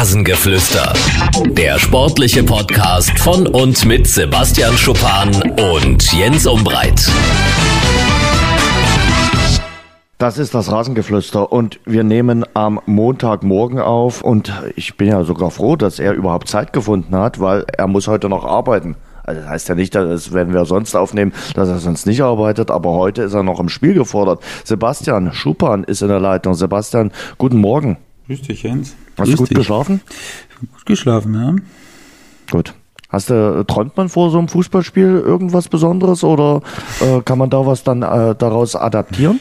Rasengeflüster. Der sportliche Podcast von und mit Sebastian Schuppan und Jens Umbreit. Das ist das Rasengeflüster und wir nehmen am Montagmorgen auf und ich bin ja sogar froh, dass er überhaupt Zeit gefunden hat, weil er muss heute noch arbeiten. Also das heißt ja nicht, das werden wir sonst aufnehmen, dass er sonst nicht arbeitet, aber heute ist er noch im Spiel gefordert. Sebastian Schuppan ist in der Leitung. Sebastian, guten Morgen. Grüß dich, Jens. Hast du gut dich. geschlafen? Gut geschlafen, ja. Gut. Hast du, träumt man vor so einem Fußballspiel irgendwas Besonderes oder äh, kann man da was dann äh, daraus adaptieren?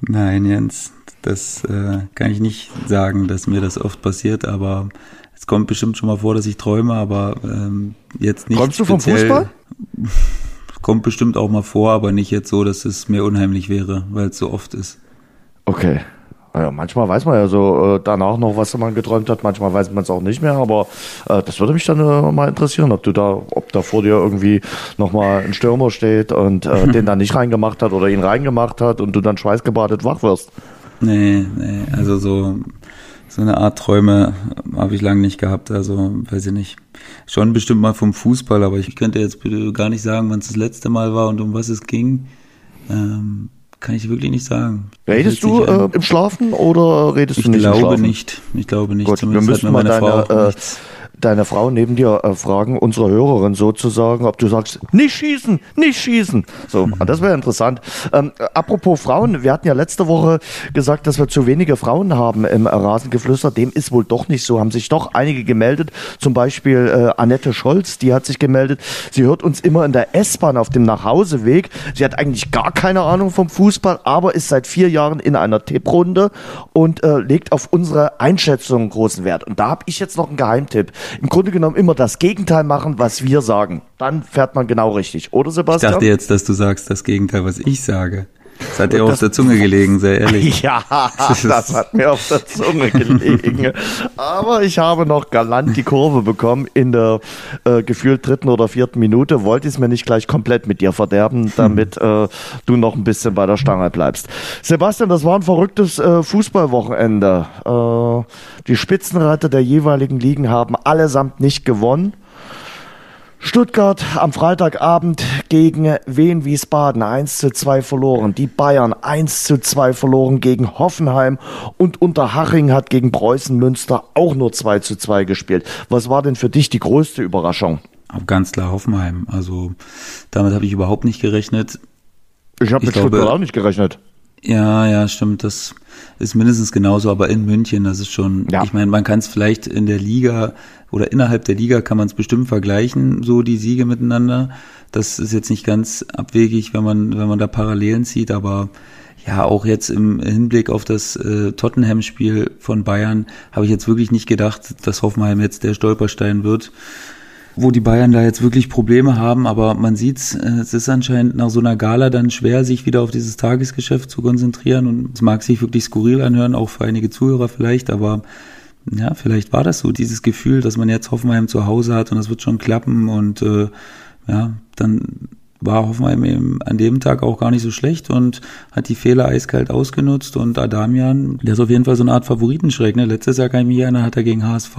Nein, Jens, das äh, kann ich nicht sagen, dass mir das oft passiert, aber es kommt bestimmt schon mal vor, dass ich träume, aber ähm, jetzt nicht. Träumst du vom Fußball? Kommt bestimmt auch mal vor, aber nicht jetzt so, dass es mir unheimlich wäre, weil es so oft ist. Okay. Ja, manchmal weiß man ja so äh, danach noch, was man geträumt hat, manchmal weiß man es auch nicht mehr, aber äh, das würde mich dann äh, mal interessieren, ob du da, ob da vor dir irgendwie nochmal ein Stürmer steht und äh, den dann nicht reingemacht hat oder ihn reingemacht hat und du dann schweißgebadet wach wirst. Nee, nee, also so, so eine Art Träume habe ich lange nicht gehabt, also weiß ich nicht. Schon bestimmt mal vom Fußball, aber ich könnte jetzt gar nicht sagen, wann es das letzte Mal war und um was es ging. Ähm, kann ich wirklich nicht sagen. Redest du äh, im Schlafen oder redest ich du nicht im Schlafen? Ich glaube nicht. Ich glaube nicht. Gut, Zumindest wir müssen mal deine, äh, deine Frau neben dir äh, fragen, unsere Hörerin sozusagen, ob du sagst, nicht schießen, nicht schießen. So, mhm. das wäre interessant. Ähm, apropos Frauen, wir hatten ja letzte Woche gesagt, dass wir zu wenige Frauen haben im Rasengeflüster. Dem ist wohl doch nicht so. Haben sich doch einige gemeldet. Zum Beispiel äh, Annette Scholz, die hat sich gemeldet. Sie hört uns immer in der S-Bahn auf dem Nachhauseweg. Sie hat eigentlich gar keine Ahnung vom Fußball, aber ist seit vier Jahren in einer Tipprunde und äh, legt auf unsere Einschätzung großen Wert. Und da habe ich jetzt noch einen Geheimtipp im Grunde genommen immer das Gegenteil machen, was wir sagen. Dann fährt man genau richtig, oder Sebastian? Ich dachte jetzt, dass du sagst das Gegenteil, was ich sage. Das hat dir auf der Zunge gelegen, sehr ehrlich. Ja, das hat mir auf der Zunge gelegen. Aber ich habe noch galant die Kurve bekommen in der äh, gefühlt dritten oder vierten Minute. Wollte es mir nicht gleich komplett mit dir verderben, damit äh, du noch ein bisschen bei der Stange bleibst. Sebastian, das war ein verrücktes äh, Fußballwochenende. Äh, die Spitzenreiter der jeweiligen Ligen haben allesamt nicht gewonnen. Stuttgart am Freitagabend gegen Wien Wiesbaden 1 zu 2 verloren. Die Bayern 1 zu 2 verloren gegen Hoffenheim und Unterhaching hat gegen Preußen Münster auch nur 2 zu 2 gespielt. Was war denn für dich die größte Überraschung? Ganz klar Hoffenheim. Also damit habe ich überhaupt nicht gerechnet. Ich habe mit Stuttgart auch nicht gerechnet. Ja, ja, stimmt. Das ist mindestens genauso, aber in München, das ist schon, ja. ich meine, man kann es vielleicht in der Liga oder innerhalb der Liga kann man es bestimmt vergleichen, so die Siege miteinander. Das ist jetzt nicht ganz abwegig, wenn man, wenn man da Parallelen zieht, aber ja, auch jetzt im Hinblick auf das äh, Tottenham-Spiel von Bayern habe ich jetzt wirklich nicht gedacht, dass Hoffenheim jetzt der Stolperstein wird wo die Bayern da jetzt wirklich Probleme haben, aber man sieht, äh, es ist anscheinend nach so einer Gala dann schwer, sich wieder auf dieses Tagesgeschäft zu konzentrieren und es mag sich wirklich skurril anhören, auch für einige Zuhörer vielleicht, aber ja, vielleicht war das so, dieses Gefühl, dass man jetzt Hoffenheim zu Hause hat und das wird schon klappen und äh, ja, dann war Hoffenheim eben an dem Tag auch gar nicht so schlecht und hat die Fehler eiskalt ausgenutzt und Adamian, der ist auf jeden Fall so eine Art Favoritenschreck. Ne? Letztes Jahr kann ich mich hat er gegen HSV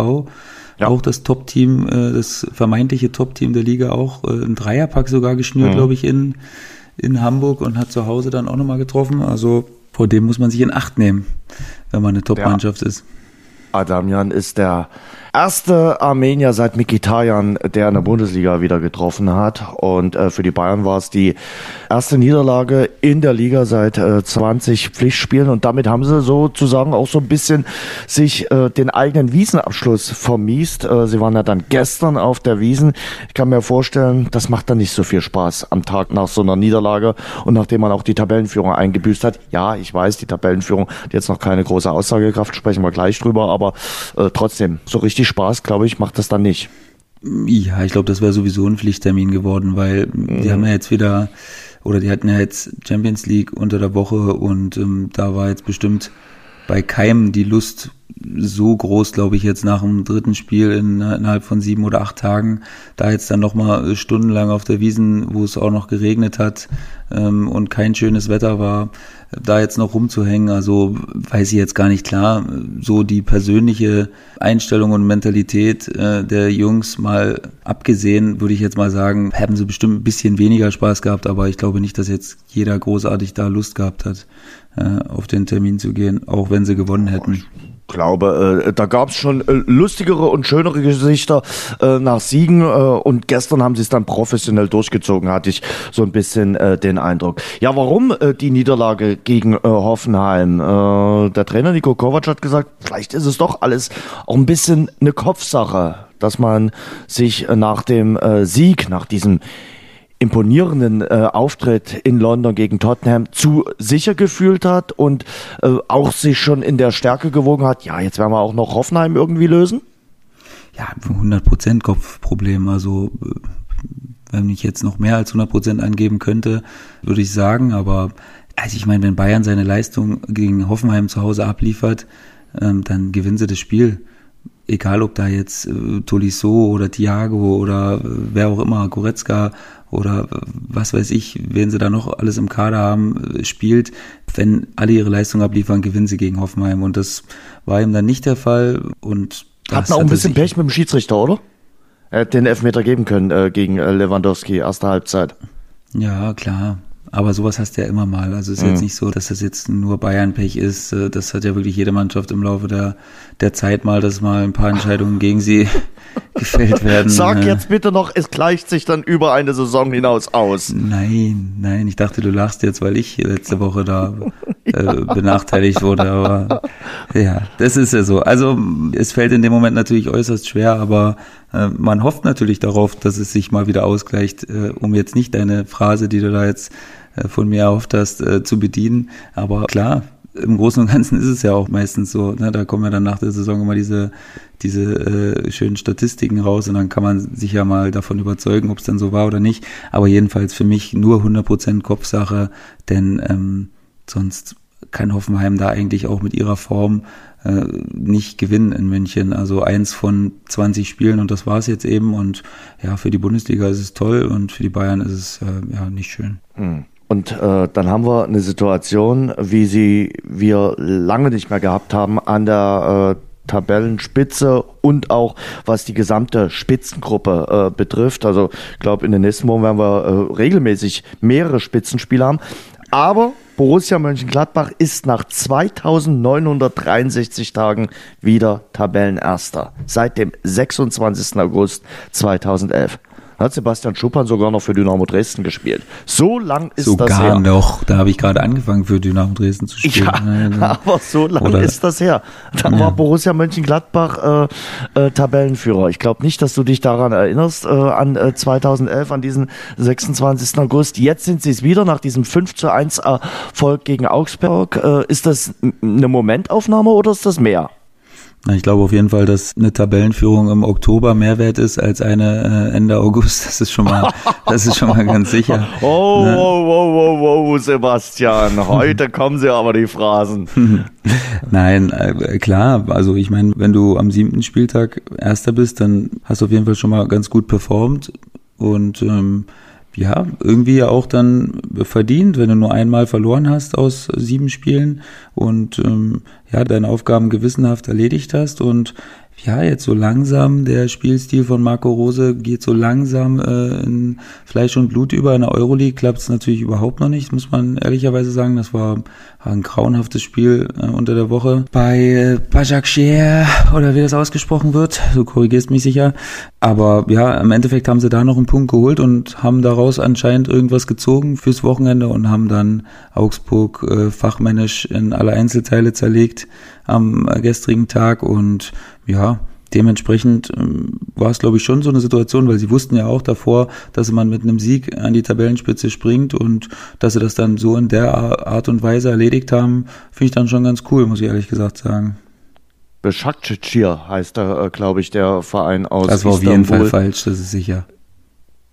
ja. Auch das Top-Team, äh, das vermeintliche Top-Team der Liga auch äh, ein Dreierpack sogar geschnürt, mhm. glaube ich, in, in Hamburg und hat zu Hause dann auch nochmal getroffen. Also vor dem muss man sich in Acht nehmen, wenn man eine Top-Mannschaft ja. ist. Adamian ist der erste Armenier seit Mikitarian, der in der Bundesliga wieder getroffen hat. Und äh, für die Bayern war es die erste Niederlage in der Liga seit äh, 20 Pflichtspielen. Und damit haben sie sozusagen auch so ein bisschen sich äh, den eigenen Wiesenabschluss vermiest. Äh, sie waren ja dann gestern auf der Wiesen. Ich kann mir vorstellen, das macht dann nicht so viel Spaß am Tag nach so einer Niederlage und nachdem man auch die Tabellenführung eingebüßt hat. Ja, ich weiß, die Tabellenführung hat jetzt noch keine große Aussagekraft, sprechen wir gleich drüber, aber äh, trotzdem, so richtig richtig Spaß, glaube ich, macht das dann nicht. Ja, ich glaube, das wäre sowieso ein Pflichttermin geworden, weil mhm. die haben ja jetzt wieder, oder die hatten ja jetzt Champions League unter der Woche und ähm, da war jetzt bestimmt bei keinem die Lust so groß, glaube ich, jetzt nach dem dritten Spiel in, innerhalb von sieben oder acht Tagen. Da jetzt dann nochmal stundenlang auf der Wiesen, wo es auch noch geregnet hat ähm, und kein schönes Wetter war, da jetzt noch rumzuhängen. Also weiß ich jetzt gar nicht klar. So die persönliche Einstellung und Mentalität äh, der Jungs mal abgesehen, würde ich jetzt mal sagen, haben sie bestimmt ein bisschen weniger Spaß gehabt, aber ich glaube nicht, dass jetzt jeder großartig da Lust gehabt hat, äh, auf den Termin zu gehen, auch wenn sie gewonnen hätten glaube, äh, da gab es schon äh, lustigere und schönere Gesichter äh, nach Siegen äh, und gestern haben sie es dann professionell durchgezogen, hatte ich so ein bisschen äh, den Eindruck. Ja, warum äh, die Niederlage gegen Hoffenheim? Der Trainer Nico Kovac hat gesagt, vielleicht ist es doch alles auch ein bisschen eine Kopfsache, dass man sich nach dem Sieg, nach diesem imponierenden äh, Auftritt in London gegen Tottenham zu sicher gefühlt hat und äh, auch sich schon in der Stärke gewogen hat, ja, jetzt werden wir auch noch Hoffenheim irgendwie lösen? Ja, 100% Kopfproblem. Also äh, wenn ich jetzt noch mehr als 100% angeben könnte, würde ich sagen, aber also ich meine, wenn Bayern seine Leistung gegen Hoffenheim zu Hause abliefert, ähm, dann gewinnen sie das Spiel egal ob da jetzt äh, Tolisso oder Thiago oder äh, wer auch immer, Goretzka oder was weiß ich, wen sie da noch alles im Kader haben, äh, spielt, wenn alle ihre Leistung abliefern, gewinnen sie gegen Hoffenheim. Und das war ihm dann nicht der Fall. Und Hatten auch ein bisschen Pech mit dem Schiedsrichter, oder? Er hätte den Elfmeter geben können äh, gegen äh, Lewandowski, erste Halbzeit. Ja, klar. Aber sowas hast du ja immer mal. Also es ist mhm. jetzt nicht so, dass das jetzt nur Bayern-Pech ist. Äh, das hat ja wirklich jede Mannschaft im Laufe der, der Zeit mal, dass mal ein paar Entscheidungen gegen sie gefällt werden. Sag äh. jetzt bitte noch, es gleicht sich dann über eine Saison hinaus aus. Nein, nein, ich dachte, du lachst jetzt, weil ich letzte Woche da äh, benachteiligt wurde. Aber ja, das ist ja so. Also es fällt in dem Moment natürlich äußerst schwer, aber äh, man hofft natürlich darauf, dass es sich mal wieder ausgleicht, äh, um jetzt nicht deine Phrase, die du da jetzt von mir erhofft hast, äh, zu bedienen. Aber klar, im Großen und Ganzen ist es ja auch meistens so. Ne? Da kommen ja dann nach der Saison immer diese, diese äh, schönen Statistiken raus und dann kann man sich ja mal davon überzeugen, ob es dann so war oder nicht. Aber jedenfalls für mich nur 100% Kopfsache, denn ähm, sonst kann Hoffenheim da eigentlich auch mit ihrer Form äh, nicht gewinnen in München. Also eins von 20 Spielen und das war es jetzt eben. Und ja, für die Bundesliga ist es toll und für die Bayern ist es äh, ja nicht schön. Hm. Und äh, dann haben wir eine Situation, wie sie wir lange nicht mehr gehabt haben an der äh, Tabellenspitze und auch was die gesamte Spitzengruppe äh, betrifft. Also ich glaube, in den nächsten Wochen werden wir äh, regelmäßig mehrere Spitzenspiele haben. Aber Borussia Mönchengladbach ist nach 2963 Tagen wieder Tabellenerster. Seit dem 26. August 2011 hat Sebastian Schuppan sogar noch für Dynamo Dresden gespielt. So lang ist sogar das her. Sogar noch, da habe ich gerade angefangen für Dynamo Dresden zu spielen. Ja, aber so lang Oder, ist das her. Da ja. war Borussia Mönchengladbach äh, äh, Tabellenführer. Ich glaube nicht, dass du dich daran erinnerst, äh, an äh, 2011, an diesen 26. August. Jetzt sind sie es wieder nach diesem 5 zu 1 Erfolg gegen Augsburg. Äh, ist das eine Momentaufnahme oder ist das mehr? Ich glaube auf jeden Fall, dass eine Tabellenführung im Oktober mehr wert ist als eine äh, Ende August. Das ist schon mal, das ist schon mal ganz sicher. Oh, ne? oh, oh, oh, oh, Sebastian, heute kommen sie aber die Phrasen. Nein, äh, klar. Also ich meine, wenn du am siebten Spieltag Erster bist, dann hast du auf jeden Fall schon mal ganz gut performt und ähm, ja, irgendwie ja auch dann verdient, wenn du nur einmal verloren hast aus sieben Spielen und ähm, ja, deine Aufgaben gewissenhaft erledigt hast und ja, jetzt so langsam, der Spielstil von Marco Rose geht so langsam äh, in Fleisch und Blut über. In der Euroleague klappt es natürlich überhaupt noch nicht, muss man ehrlicherweise sagen. Das war ein grauenhaftes Spiel äh, unter der Woche. Bei äh, Bajakshir, oder wie das ausgesprochen wird, du korrigierst mich sicher. Aber ja, im Endeffekt haben sie da noch einen Punkt geholt und haben daraus anscheinend irgendwas gezogen fürs Wochenende und haben dann Augsburg äh, fachmännisch in alle Einzelteile zerlegt am gestrigen Tag und ja, dementsprechend ähm, war es, glaube ich, schon so eine Situation, weil sie wussten ja auch davor, dass man mit einem Sieg an die Tabellenspitze springt und dass sie das dann so in der Art und Weise erledigt haben, finde ich dann schon ganz cool, muss ich ehrlich gesagt sagen. Beşiktaşir heißt da, äh, glaube ich, der Verein aus Das war Istanbul. auf jeden Fall falsch, das ist sicher.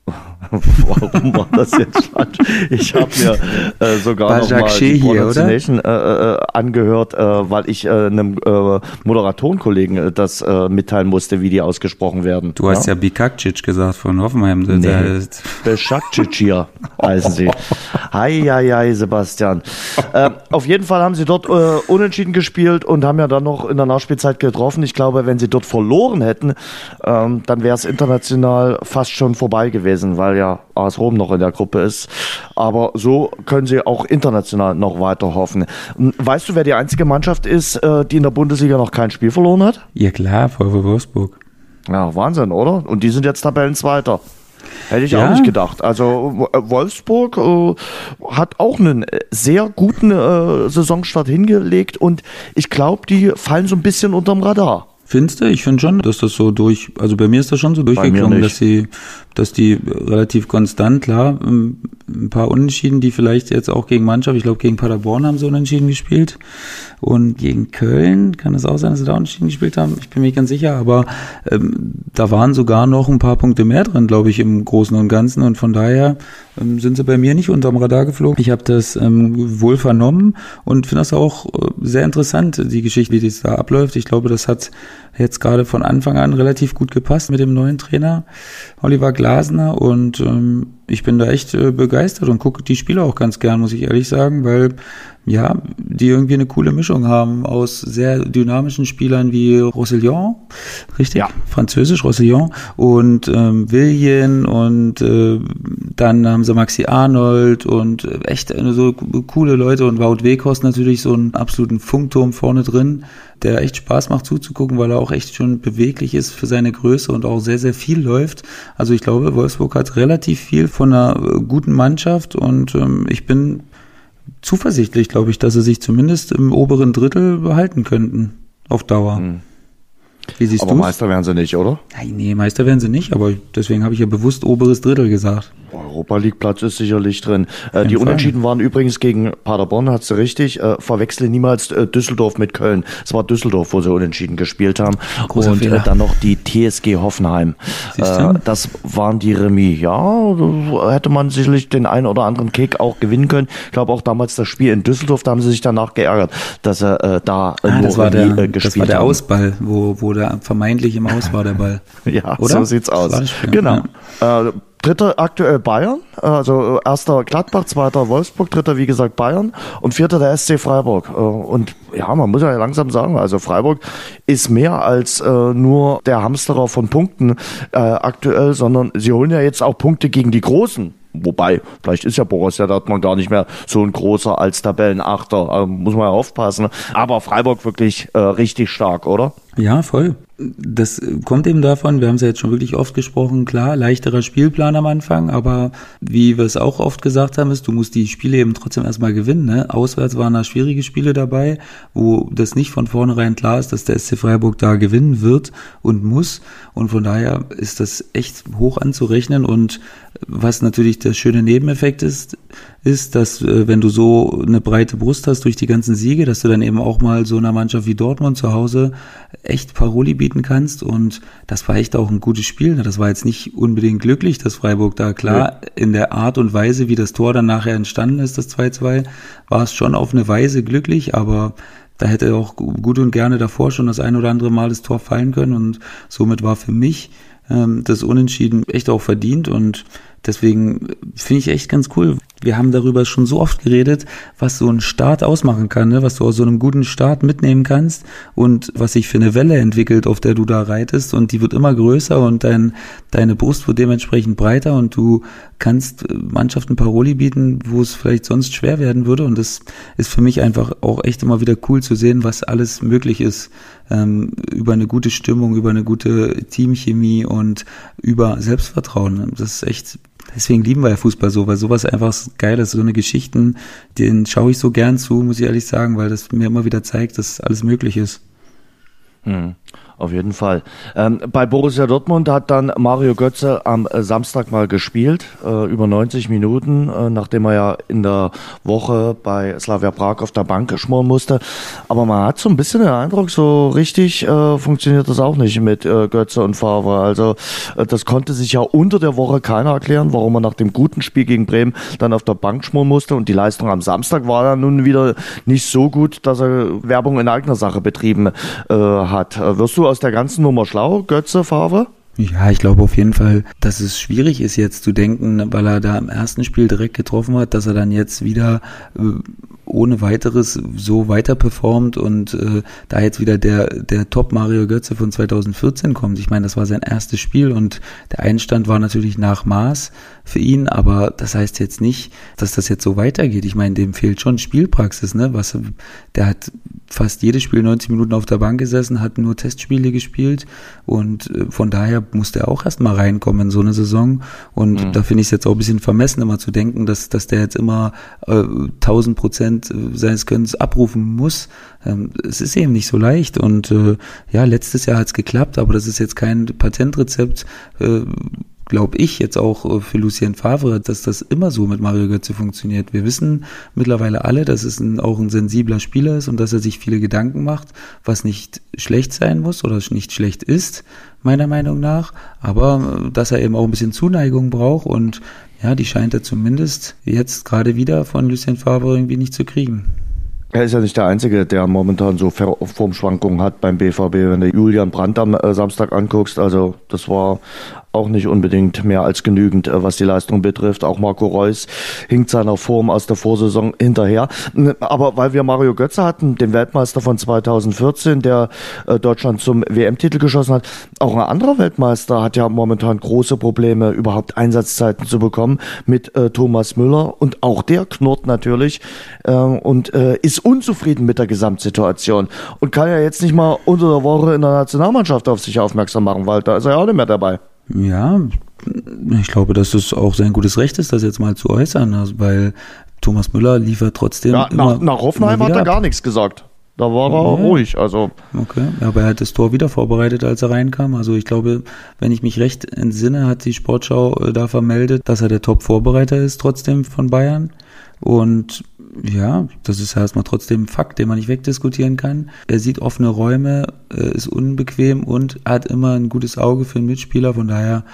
Warum war das jetzt falsch? Ich habe mir äh, sogar noch mal die Pronunciation äh, äh, angehört, äh, weil ich äh, einem äh, Moderatorenkollegen äh, das äh, mitteilen musste, wie die ausgesprochen werden. Du hast ja, ja Bikakcic gesagt von Hoffenheim. Nee, Beschakcic hier heißen sie. Hei, hei, hei, Sebastian. Äh, auf jeden Fall haben sie dort äh, unentschieden gespielt und haben ja dann noch in der Nachspielzeit getroffen. Ich glaube, wenn sie dort verloren hätten, ähm, dann wäre es international fast schon vorbei gewesen, weil ja AS Rom noch in der Gruppe ist. Aber so können sie auch international noch weiter hoffen. Weißt du, wer die einzige Mannschaft ist, äh, die in der Bundesliga noch kein Spiel verloren hat? Ja klar, VW Wolfsburg. Ja, Wahnsinn, oder? Und die sind jetzt Tabellenzweiter. Hätte ich ja. auch nicht gedacht. Also Wolfsburg äh, hat auch einen sehr guten äh, Saisonstart hingelegt und ich glaube, die fallen so ein bisschen unterm Radar. Findest du? Ich finde schon, dass das so durch, also bei mir ist das schon so durchgeklungen, dass sie, dass die relativ konstant, klar, ein paar Unentschieden, die vielleicht jetzt auch gegen Mannschaft, ich glaube gegen Paderborn haben sie unentschieden gespielt und gegen Köln kann es auch sein, dass sie da unentschieden gespielt haben, ich bin mir nicht ganz sicher, aber ähm, da waren sogar noch ein paar Punkte mehr drin, glaube ich, im Großen und Ganzen und von daher ähm, sind sie bei mir nicht unterm Radar geflogen. Ich habe das ähm, wohl vernommen und finde das auch äh, sehr interessant, die Geschichte, wie das da abläuft. Ich glaube, das hat jetzt gerade von Anfang an relativ gut gepasst mit dem neuen Trainer Oliver Glasner und ähm, ich bin da echt äh, begeistert und gucke die Spiele auch ganz gern, muss ich ehrlich sagen, weil ja, die irgendwie eine coole Mischung haben aus sehr dynamischen Spielern wie Roussillon, richtig? Ja. Französisch Roussillon und ähm, Villian und äh, dann haben sie Maxi Arnold und äh, echt so coole Leute und Wout Weghorst natürlich so einen absoluten Funkturm vorne drin, der echt Spaß macht zuzugucken, weil er auch echt schon beweglich ist für seine Größe und auch sehr, sehr viel läuft. Also ich glaube, Wolfsburg hat relativ viel von einer äh, guten Mannschaft und ähm, ich bin zuversichtlich, glaube ich, dass sie sich zumindest im oberen Drittel behalten könnten auf Dauer. Hm. Wie siehst du? Aber du's? Meister werden sie nicht, oder? Nein, nee, Meister werden sie nicht, aber deswegen habe ich ja bewusst oberes Drittel gesagt. Europa League Platz ist sicherlich drin. Äh, die Fall. Unentschieden waren übrigens gegen Paderborn, hat sie richtig. Äh, verwechsle niemals äh, Düsseldorf mit Köln. Es war Düsseldorf, wo sie unentschieden gespielt haben. Großer und äh, dann noch die TSG Hoffenheim. Äh, das waren die Remis. Ja, hätte man sicherlich den einen oder anderen Kick auch gewinnen können. Ich glaube auch damals das Spiel in Düsseldorf, da haben sie sich danach geärgert, dass er äh, da ah, nur das war Remis, der, gespielt Das war der haben. Ausball, wo, wo der vermeintlich im Aus war der Ball. ja, Oder? so sieht's aus. Genau. Ja. Dritter aktuell Bayern, also erster Gladbach, zweiter Wolfsburg, dritter wie gesagt Bayern und vierter der SC Freiburg. Äh, und ja, man muss ja langsam sagen, also Freiburg ist mehr als äh, nur der Hamsterer von Punkten äh, aktuell, sondern sie holen ja jetzt auch Punkte gegen die Großen. Wobei, vielleicht ist ja Borussia Dortmund gar nicht mehr so ein großer als Tabellenachter. Also muss man ja aufpassen. Aber Freiburg wirklich äh, richtig stark, oder? Ja, voll das kommt eben davon, wir haben es ja jetzt schon wirklich oft gesprochen, klar, leichterer Spielplan am Anfang, aber wie wir es auch oft gesagt haben, ist, du musst die Spiele eben trotzdem erstmal gewinnen. Ne? Auswärts waren da schwierige Spiele dabei, wo das nicht von vornherein klar ist, dass der SC Freiburg da gewinnen wird und muss. Und von daher ist das echt hoch anzurechnen. Und was natürlich der schöne Nebeneffekt ist, ist, dass äh, wenn du so eine breite Brust hast durch die ganzen Siege, dass du dann eben auch mal so einer Mannschaft wie Dortmund zu Hause echt Paroli bieten kannst. Und das war echt auch ein gutes Spiel. Das war jetzt nicht unbedingt glücklich, dass Freiburg da klar ja. in der Art und Weise, wie das Tor dann nachher entstanden ist, das 2-2, war es schon auf eine Weise glücklich, aber da hätte auch gut und gerne davor schon das ein oder andere Mal das Tor fallen können und somit war für mich ähm, das Unentschieden echt auch verdient und deswegen finde ich echt ganz cool, wir haben darüber schon so oft geredet, was so ein Start ausmachen kann, ne? was du aus so einem guten Start mitnehmen kannst und was sich für eine Welle entwickelt, auf der du da reitest und die wird immer größer und dein, deine Brust wird dementsprechend breiter und du kannst äh, Mannschaften Paroli bieten, wo es vielleicht sonst schwer werden würde und das ist für mich einfach auch echt immer wieder cool zu sehen, was alles möglich ist ähm, über eine gute Stimmung, über eine gute Teamchemie und über Selbstvertrauen. Das ist echt Deswegen lieben wir ja Fußball so, weil sowas einfach geil ist. So eine Geschichten, den schaue ich so gern zu, muss ich ehrlich sagen, weil das mir immer wieder zeigt, dass alles möglich ist. Hm. Auf jeden Fall. Ähm, bei Borussia Dortmund hat dann Mario Götze am äh, Samstag mal gespielt, äh, über 90 Minuten, äh, nachdem er ja in der Woche bei Slavia Prag auf der Bank schmoren musste. Aber man hat so ein bisschen den Eindruck, so richtig äh, funktioniert das auch nicht mit äh, Götze und Favre. Also äh, das konnte sich ja unter der Woche keiner erklären, warum er nach dem guten Spiel gegen Bremen dann auf der Bank schmoren musste. Und die Leistung am Samstag war dann nun wieder nicht so gut, dass er Werbung in eigener Sache betrieben hat. wirst du aus der ganzen Nummer schlau, Götze, Favre? Ja, ich glaube auf jeden Fall, dass es schwierig ist jetzt zu denken, weil er da im ersten Spiel direkt getroffen hat, dass er dann jetzt wieder äh, ohne weiteres so weiter performt und äh, da jetzt wieder der, der Top Mario Götze von 2014 kommt. Ich meine, das war sein erstes Spiel und der Einstand war natürlich nach Maß für ihn, aber das heißt jetzt nicht, dass das jetzt so weitergeht. Ich meine, dem fehlt schon Spielpraxis, ne? Was, der hat fast jedes Spiel 90 Minuten auf der Bank gesessen, hat nur Testspiele gespielt und äh, von daher musste er auch erstmal reinkommen in so eine Saison und mhm. da finde ich es jetzt auch ein bisschen vermessen, immer zu denken, dass, dass der jetzt immer äh, 1000 Prozent seines Könnens abrufen muss. Ähm, es ist eben nicht so leicht und äh, ja, letztes Jahr hat es geklappt, aber das ist jetzt kein Patentrezept, äh, glaube ich jetzt auch äh, für Lucien Favre, dass das immer so mit Mario Götze funktioniert. Wir wissen mittlerweile alle, dass es ein, auch ein sensibler Spieler ist und dass er sich viele Gedanken macht, was nicht schlecht sein muss oder nicht schlecht ist, meiner Meinung nach, aber äh, dass er eben auch ein bisschen Zuneigung braucht und ja, die scheint er zumindest jetzt gerade wieder von Lucien Favre irgendwie nicht zu kriegen. Er ist ja nicht der Einzige, der momentan so Formschwankungen hat beim BVB. Wenn du Julian Brandt am äh, Samstag anguckst, also das war auch nicht unbedingt mehr als genügend, äh, was die Leistung betrifft. Auch Marco Reus hinkt seiner Form aus der Vorsaison hinterher. Aber weil wir Mario Götze hatten, den Weltmeister von 2014, der äh, Deutschland zum WM-Titel geschossen hat, auch ein anderer Weltmeister hat ja momentan große Probleme, überhaupt Einsatzzeiten zu bekommen mit äh, Thomas Müller. Und auch der knurrt natürlich und ist unzufrieden mit der Gesamtsituation und kann ja jetzt nicht mal unter der Woche in der Nationalmannschaft auf sich aufmerksam machen, weil da ist er ja auch nicht mehr dabei. Ja, ich glaube, dass es auch sein gutes Recht ist, das jetzt mal zu äußern, also, weil Thomas Müller liefert trotzdem. Ja, nach, nach Hoffenheim hat er gar nichts gesagt. Da war er ja. ruhig, also. Okay, aber er hat das Tor wieder vorbereitet, als er reinkam. Also ich glaube, wenn ich mich recht entsinne, hat die Sportschau äh, da vermeldet, dass er der Top-Vorbereiter ist trotzdem von Bayern. Und ja, das ist erstmal trotzdem ein Fakt, den man nicht wegdiskutieren kann. Er sieht offene Räume, äh, ist unbequem und hat immer ein gutes Auge für einen Mitspieler. Von daher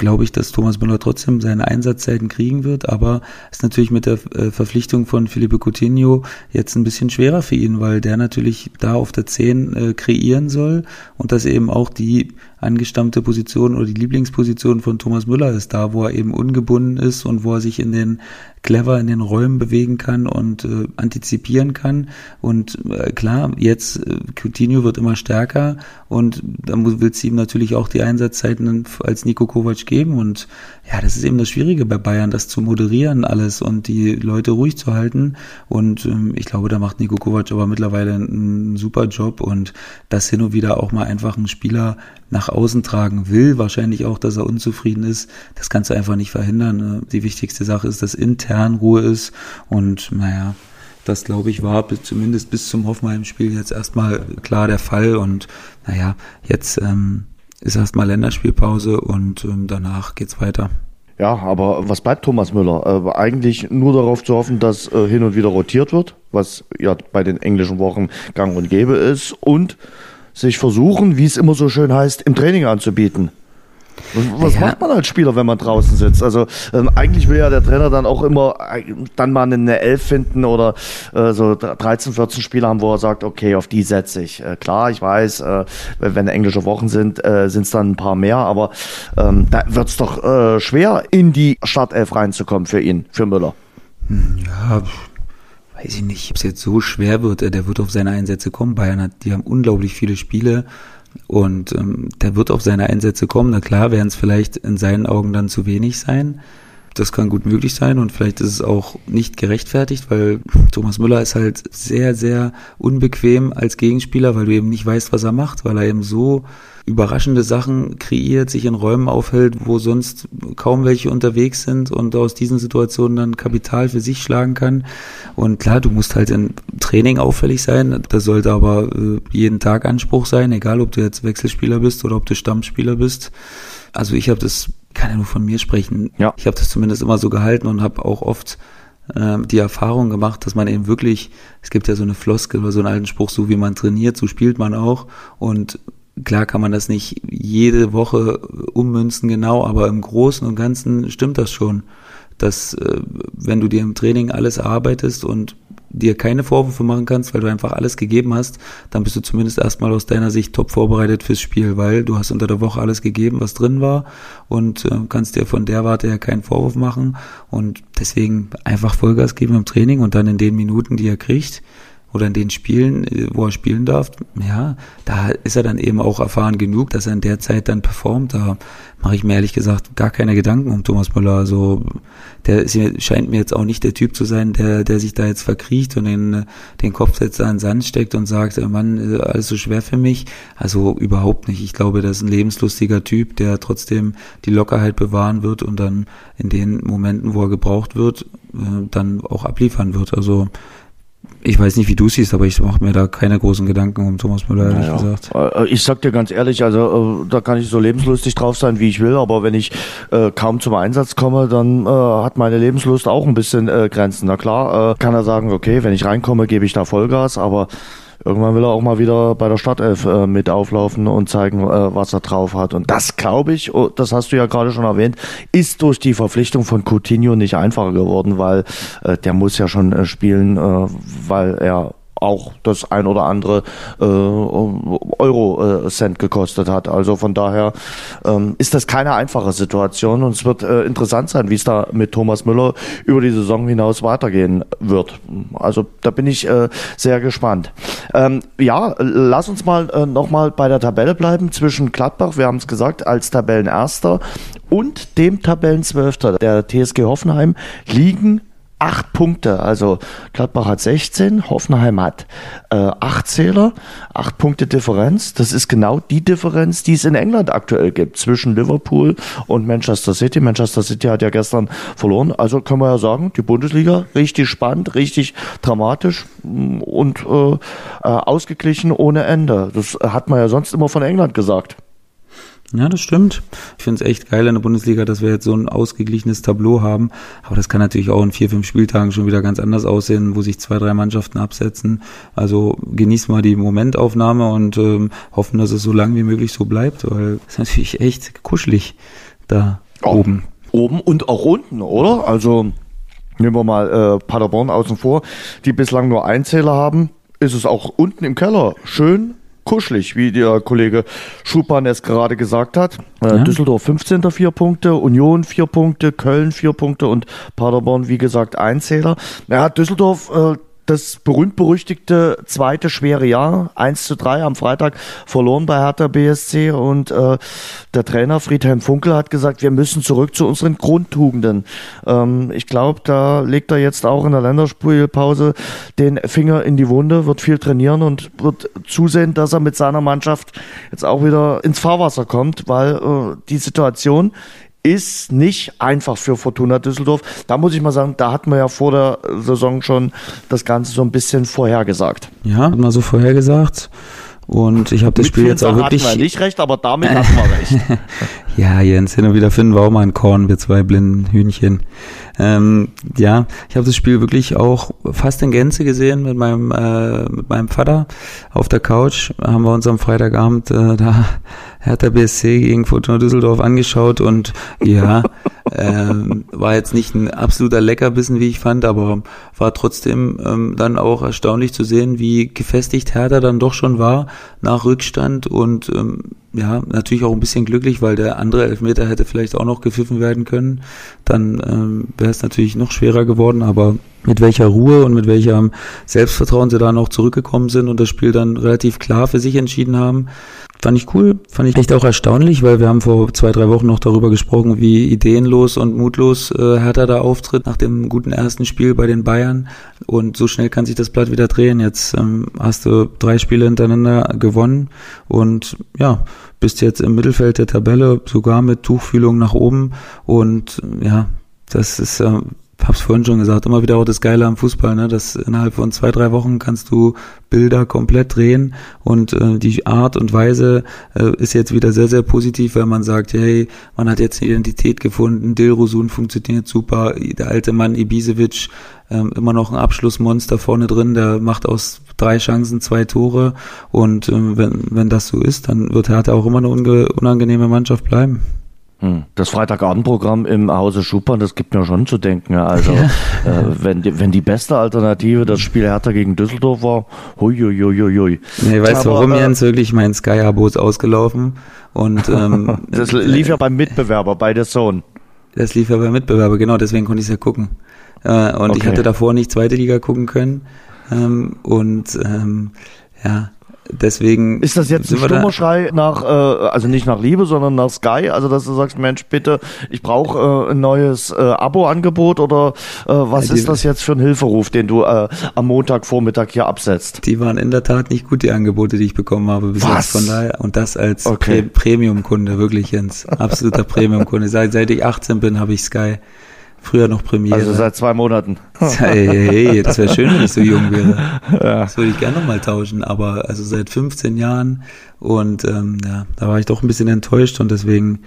glaube ich, dass Thomas Müller trotzdem seine Einsatzzeiten kriegen wird, aber es ist natürlich mit der äh, Verpflichtung von Felipe Coutinho jetzt ein bisschen schwerer für ihn, weil der natürlich da auf der 10 äh, kreieren soll und das eben auch die angestammte Position oder die Lieblingsposition von Thomas Müller ist, da wo er eben ungebunden ist und wo er sich in den clever in den Räumen bewegen kann und äh, antizipieren kann. Und äh, klar, jetzt äh, Coutinho wird immer stärker und dann will es ihm natürlich auch die Einsatzzeiten als Nico Kovac geben. Und ja, das ist eben das Schwierige bei Bayern, das zu moderieren alles und die Leute ruhig zu halten. Und ähm, ich glaube, da macht Nico Kovac aber mittlerweile einen, super Job und das hin und wieder auch mal einfach einen Spieler nach außen tragen will, wahrscheinlich auch, dass er unzufrieden ist, das kannst du einfach nicht verhindern. Ne? Die wichtigste Sache ist, dass intern Ruhe ist und naja, das glaube ich war bis, zumindest bis zum Hoffenheim-Spiel jetzt erstmal klar der Fall und naja, jetzt ähm, ist erstmal Länderspielpause und ähm, danach geht's weiter. Ja, aber was bleibt Thomas Müller? Äh, eigentlich nur darauf zu hoffen, dass äh, hin und wieder rotiert wird, was ja bei den englischen Wochen gang und gäbe ist und sich versuchen, wie es immer so schön heißt, im Training anzubieten. Was ja. macht man als Spieler, wenn man draußen sitzt? Also ähm, eigentlich will ja der Trainer dann auch immer äh, dann mal eine Elf finden oder äh, so 13, 14 Spieler haben, wo er sagt, okay, auf die setze ich. Äh, klar, ich weiß, äh, wenn englische Wochen sind, äh, sind es dann ein paar mehr, aber ähm, da wird es doch äh, schwer, in die Startelf reinzukommen für ihn, für Müller. Hm, ja, weiß ich nicht, ob es jetzt so schwer wird. Der wird auf seine Einsätze kommen. Bayern hat, die haben unglaublich viele Spiele und ähm, der wird auf seine Einsätze kommen. Na klar, werden es vielleicht in seinen Augen dann zu wenig sein. Das kann gut möglich sein und vielleicht ist es auch nicht gerechtfertigt, weil Thomas Müller ist halt sehr, sehr unbequem als Gegenspieler, weil du eben nicht weißt, was er macht, weil er eben so überraschende Sachen kreiert, sich in Räumen aufhält, wo sonst kaum welche unterwegs sind und aus diesen Situationen dann Kapital für sich schlagen kann. Und klar, du musst halt im Training auffällig sein. Das sollte aber äh, jeden Tag Anspruch sein, egal ob du jetzt Wechselspieler bist oder ob du Stammspieler bist. Also ich habe das, kann ja nur von mir sprechen. Ja. Ich habe das zumindest immer so gehalten und habe auch oft äh, die Erfahrung gemacht, dass man eben wirklich, es gibt ja so eine Floskel oder so einen alten Spruch, so wie man trainiert, so spielt man auch. Und Klar kann man das nicht jede Woche ummünzen genau, aber im Großen und Ganzen stimmt das schon, dass äh, wenn du dir im Training alles erarbeitest und dir keine Vorwürfe machen kannst, weil du einfach alles gegeben hast, dann bist du zumindest erstmal aus deiner Sicht top vorbereitet fürs Spiel, weil du hast unter der Woche alles gegeben, was drin war und äh, kannst dir von der Warte her keinen Vorwurf machen und deswegen einfach Vollgas geben im Training und dann in den Minuten, die er kriegt, oder in den Spielen, äh, wo er spielen darf, ja, da ist er dann eben auch erfahren genug, dass er in der Zeit dann performt. Da mache ich mir ehrlich gesagt gar keine Gedanken um Thomas Müller. Also der ist, scheint mir jetzt auch nicht der Typ zu sein, der, der sich da jetzt verkriecht und den, den Kopf jetzt da in den Sand steckt und sagt, äh, Mann, äh, alles so schwer für mich. Also überhaupt nicht. Ich glaube, das ist ein lebenslustiger Typ, der trotzdem die Lockerheit bewahren wird und dann in den Momenten, wo er gebraucht wird, dann auch abliefern wird. Also ich weiß nicht, wie du siehst, aber ich mache mir da keine großen Gedanken um Thomas Müller, ehrlich naja. gesagt. Äh, ich sag dir ganz ehrlich, also äh, da kann ich so lebenslustig drauf sein, wie ich will, aber wenn ich äh, kaum zum Einsatz komme, dann äh, hat meine Lebenslust auch ein bisschen äh, Grenzen. Na klar, äh, kann er sagen, okay, wenn ich reinkomme, gebe ich da Vollgas, aber Irgendwann will er auch mal wieder bei der Startelf äh, mit auflaufen und zeigen, äh, was er drauf hat. Und das, glaube ich, oh, das hast du ja gerade schon erwähnt, ist durch die Verpflichtung von Coutinho nicht einfacher geworden, weil äh, der muss ja schon äh, spielen, äh, weil er auch das ein oder andere äh, Euro-Cent äh, gekostet hat. Also von daher ähm, ist das keine einfache Situation und es wird äh, interessant sein, wie es da mit Thomas Müller über die Saison hinaus weitergehen wird. Also da bin ich äh, sehr gespannt. Ähm, ja, lass uns mal äh, nochmal bei der Tabelle bleiben zwischen Gladbach, wir haben es gesagt, als Tabellenerster und dem Tabellenzwölfter der TSG Hoffenheim liegen acht Punkte. Also Gladbach hat 16, Hoffenheim hat äh, acht Zähler, acht Punkte Differenz. Das ist genau die Differenz, die es in England aktuell gibt zwischen Liverpool und Manchester City. Manchester City hat ja gestern verloren. Also können wir ja sagen, die Bundesliga richtig spannend, richtig dramatisch mm, und äh, äh, ausgeglichen ohne Ende. Das hat man ja sonst immer von England gesagt. Ja, das stimmt. Ich finde es echt geil in der Bundesliga, dass wir jetzt so ein ausgeglichenes Tableau haben. Aber das kann natürlich auch in vier, fünf Spieltagen schon wieder ganz anders aussehen, wo sich zwei, drei Mannschaften absetzen. Also genießt mal die Momentaufnahme und ähm, hoffen, dass es so lang wie möglich so bleibt, weil es ist natürlich echt kuschelig da oh, oben. Oben und auch unten, oder? Also nehmen wir mal äh, Paderborn außen vor, die bislang nur Einzähler haben. Ist es auch unten im Keller schön kuschelig, wie der Kollege Schupan es gerade gesagt hat. Äh, ja. Düsseldorf 15. vier Punkte, Union vier Punkte, Köln vier Punkte und Paderborn, wie gesagt, ein Zähler. Ja, Düsseldorf äh, das berühmt-berüchtigte zweite schwere Jahr, 1 zu 3 am Freitag verloren bei Hertha BSC und äh, der Trainer Friedhelm Funkel hat gesagt, wir müssen zurück zu unseren Grundtugenden. Ähm, ich glaube, da legt er jetzt auch in der Länderspielpause den Finger in die Wunde, wird viel trainieren und wird zusehen, dass er mit seiner Mannschaft jetzt auch wieder ins Fahrwasser kommt, weil äh, die Situation ist nicht einfach für Fortuna Düsseldorf. Da muss ich mal sagen, da hat man ja vor der Saison schon das Ganze so ein bisschen vorhergesagt. Ja, hat man so vorhergesagt. Und ich habe das Spiel jetzt auch wirklich. Hatten wir nicht recht, aber damit hatten wir recht. ja, Jens, hin und wieder finden wir auch mal ein Korn, wir zwei blinden Hühnchen. Ähm, ja, ich habe das Spiel wirklich auch fast in Gänze gesehen mit meinem äh, mit meinem Vater auf der Couch. Haben wir uns am Freitagabend äh, da Hertha BSC gegen Fortuna Düsseldorf angeschaut und ja, ähm, war jetzt nicht ein absoluter Leckerbissen, wie ich fand, aber war trotzdem ähm, dann auch erstaunlich zu sehen, wie gefestigt Hertha dann doch schon war nach Rückstand und ähm, ja, natürlich auch ein bisschen glücklich, weil der andere Elfmeter hätte vielleicht auch noch gepfiffen werden können. Dann ähm, wäre es natürlich noch schwerer geworden, aber mit welcher Ruhe und mit welchem Selbstvertrauen sie da noch zurückgekommen sind und das Spiel dann relativ klar für sich entschieden haben, Fand ich cool, fand ich echt auch erstaunlich, weil wir haben vor zwei, drei Wochen noch darüber gesprochen, wie ideenlos und mutlos äh, Hertha da auftritt nach dem guten ersten Spiel bei den Bayern. Und so schnell kann sich das Blatt wieder drehen. Jetzt ähm, hast du drei Spiele hintereinander gewonnen und ja, bist jetzt im Mittelfeld der Tabelle, sogar mit Tuchfühlung nach oben. Und ja, das ist äh, hab's vorhin schon gesagt, immer wieder auch das Geile am Fußball, ne? dass innerhalb von zwei, drei Wochen kannst du Bilder komplett drehen und äh, die Art und Weise äh, ist jetzt wieder sehr, sehr positiv, weil man sagt, hey, man hat jetzt eine Identität gefunden, Dilrosun funktioniert super, der alte Mann Ibisevic, äh, immer noch ein Abschlussmonster vorne drin, der macht aus drei Chancen zwei Tore und äh, wenn, wenn das so ist, dann wird Hertha auch immer eine unangenehme Mannschaft bleiben. Hm. Das Freitagabendprogramm im Hause Schupern, das gibt mir schon zu denken. Also, ja. äh, wenn, die, wenn die beste Alternative das Spiel Hertha gegen Düsseldorf war, hui, hui, hui, hui. Nee, weißt du warum, äh, Jens? Wirklich, mein Sky-Abo ist ausgelaufen. Und, ähm, das lief ja beim Mitbewerber, bei der Zone. Das lief ja beim Mitbewerber, genau, deswegen konnte ich es ja gucken. Äh, und okay. ich hatte davor nicht zweite Liga gucken können. Ähm, und ähm, ja, Deswegen ist das jetzt ein Stummerschrei nach, äh, also nicht nach Liebe, sondern nach Sky, also dass du sagst, Mensch, bitte, ich brauche äh, ein neues äh, Abo-Angebot oder äh, was ja, ist das jetzt für ein Hilferuf, den du äh, am Montagvormittag hier absetzt? Die waren in der Tat nicht gut, die Angebote, die ich bekommen habe bis was? jetzt von daher und das als okay. Premium-Kunde, wirklich Jens, absoluter Premium-Kunde. Seit, seit ich 18 bin, habe ich Sky. Früher noch Premiere. Also seit zwei Monaten. Hey, hey, das wäre schön, wenn ich so jung wäre. Ja. Das würde ich gerne nochmal tauschen, aber also seit 15 Jahren und ähm, ja, da war ich doch ein bisschen enttäuscht und deswegen,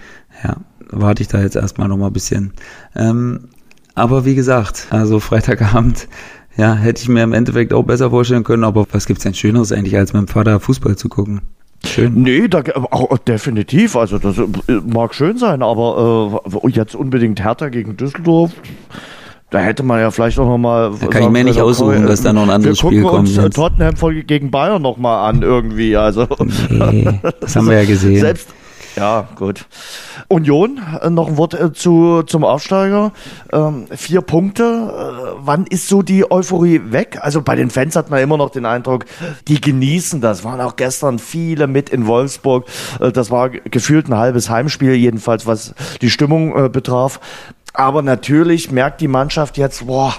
ja, warte ich da jetzt erstmal nochmal ein bisschen. Ähm, aber wie gesagt, also Freitagabend, ja, hätte ich mir im Endeffekt auch besser vorstellen können, aber was gibt's denn Schöneres eigentlich, als mit dem Vater Fußball zu gucken? Schön. Nee, da, auch, definitiv. Also das äh, mag schön sein, aber äh, jetzt unbedingt Hertha gegen Düsseldorf. Da hätte man ja vielleicht auch nochmal. Da kann ich mir nicht aussuchen, dass da noch ein anderes Spiel kommt. Wir gucken uns Tottenham gegen Bayern nochmal an irgendwie. Also. Nee, das haben wir ja gesehen. Selbst, ja, gut. Union, äh, noch ein Wort äh, zu, zum Aufsteiger. Ähm, vier Punkte. Äh, wann ist so die Euphorie weg? Also bei den Fans hat man immer noch den Eindruck, die genießen das. Waren auch gestern viele mit in Wolfsburg. Das war gefühlt ein halbes Heimspiel, jedenfalls was die Stimmung betraf. Aber natürlich merkt die Mannschaft jetzt, boah,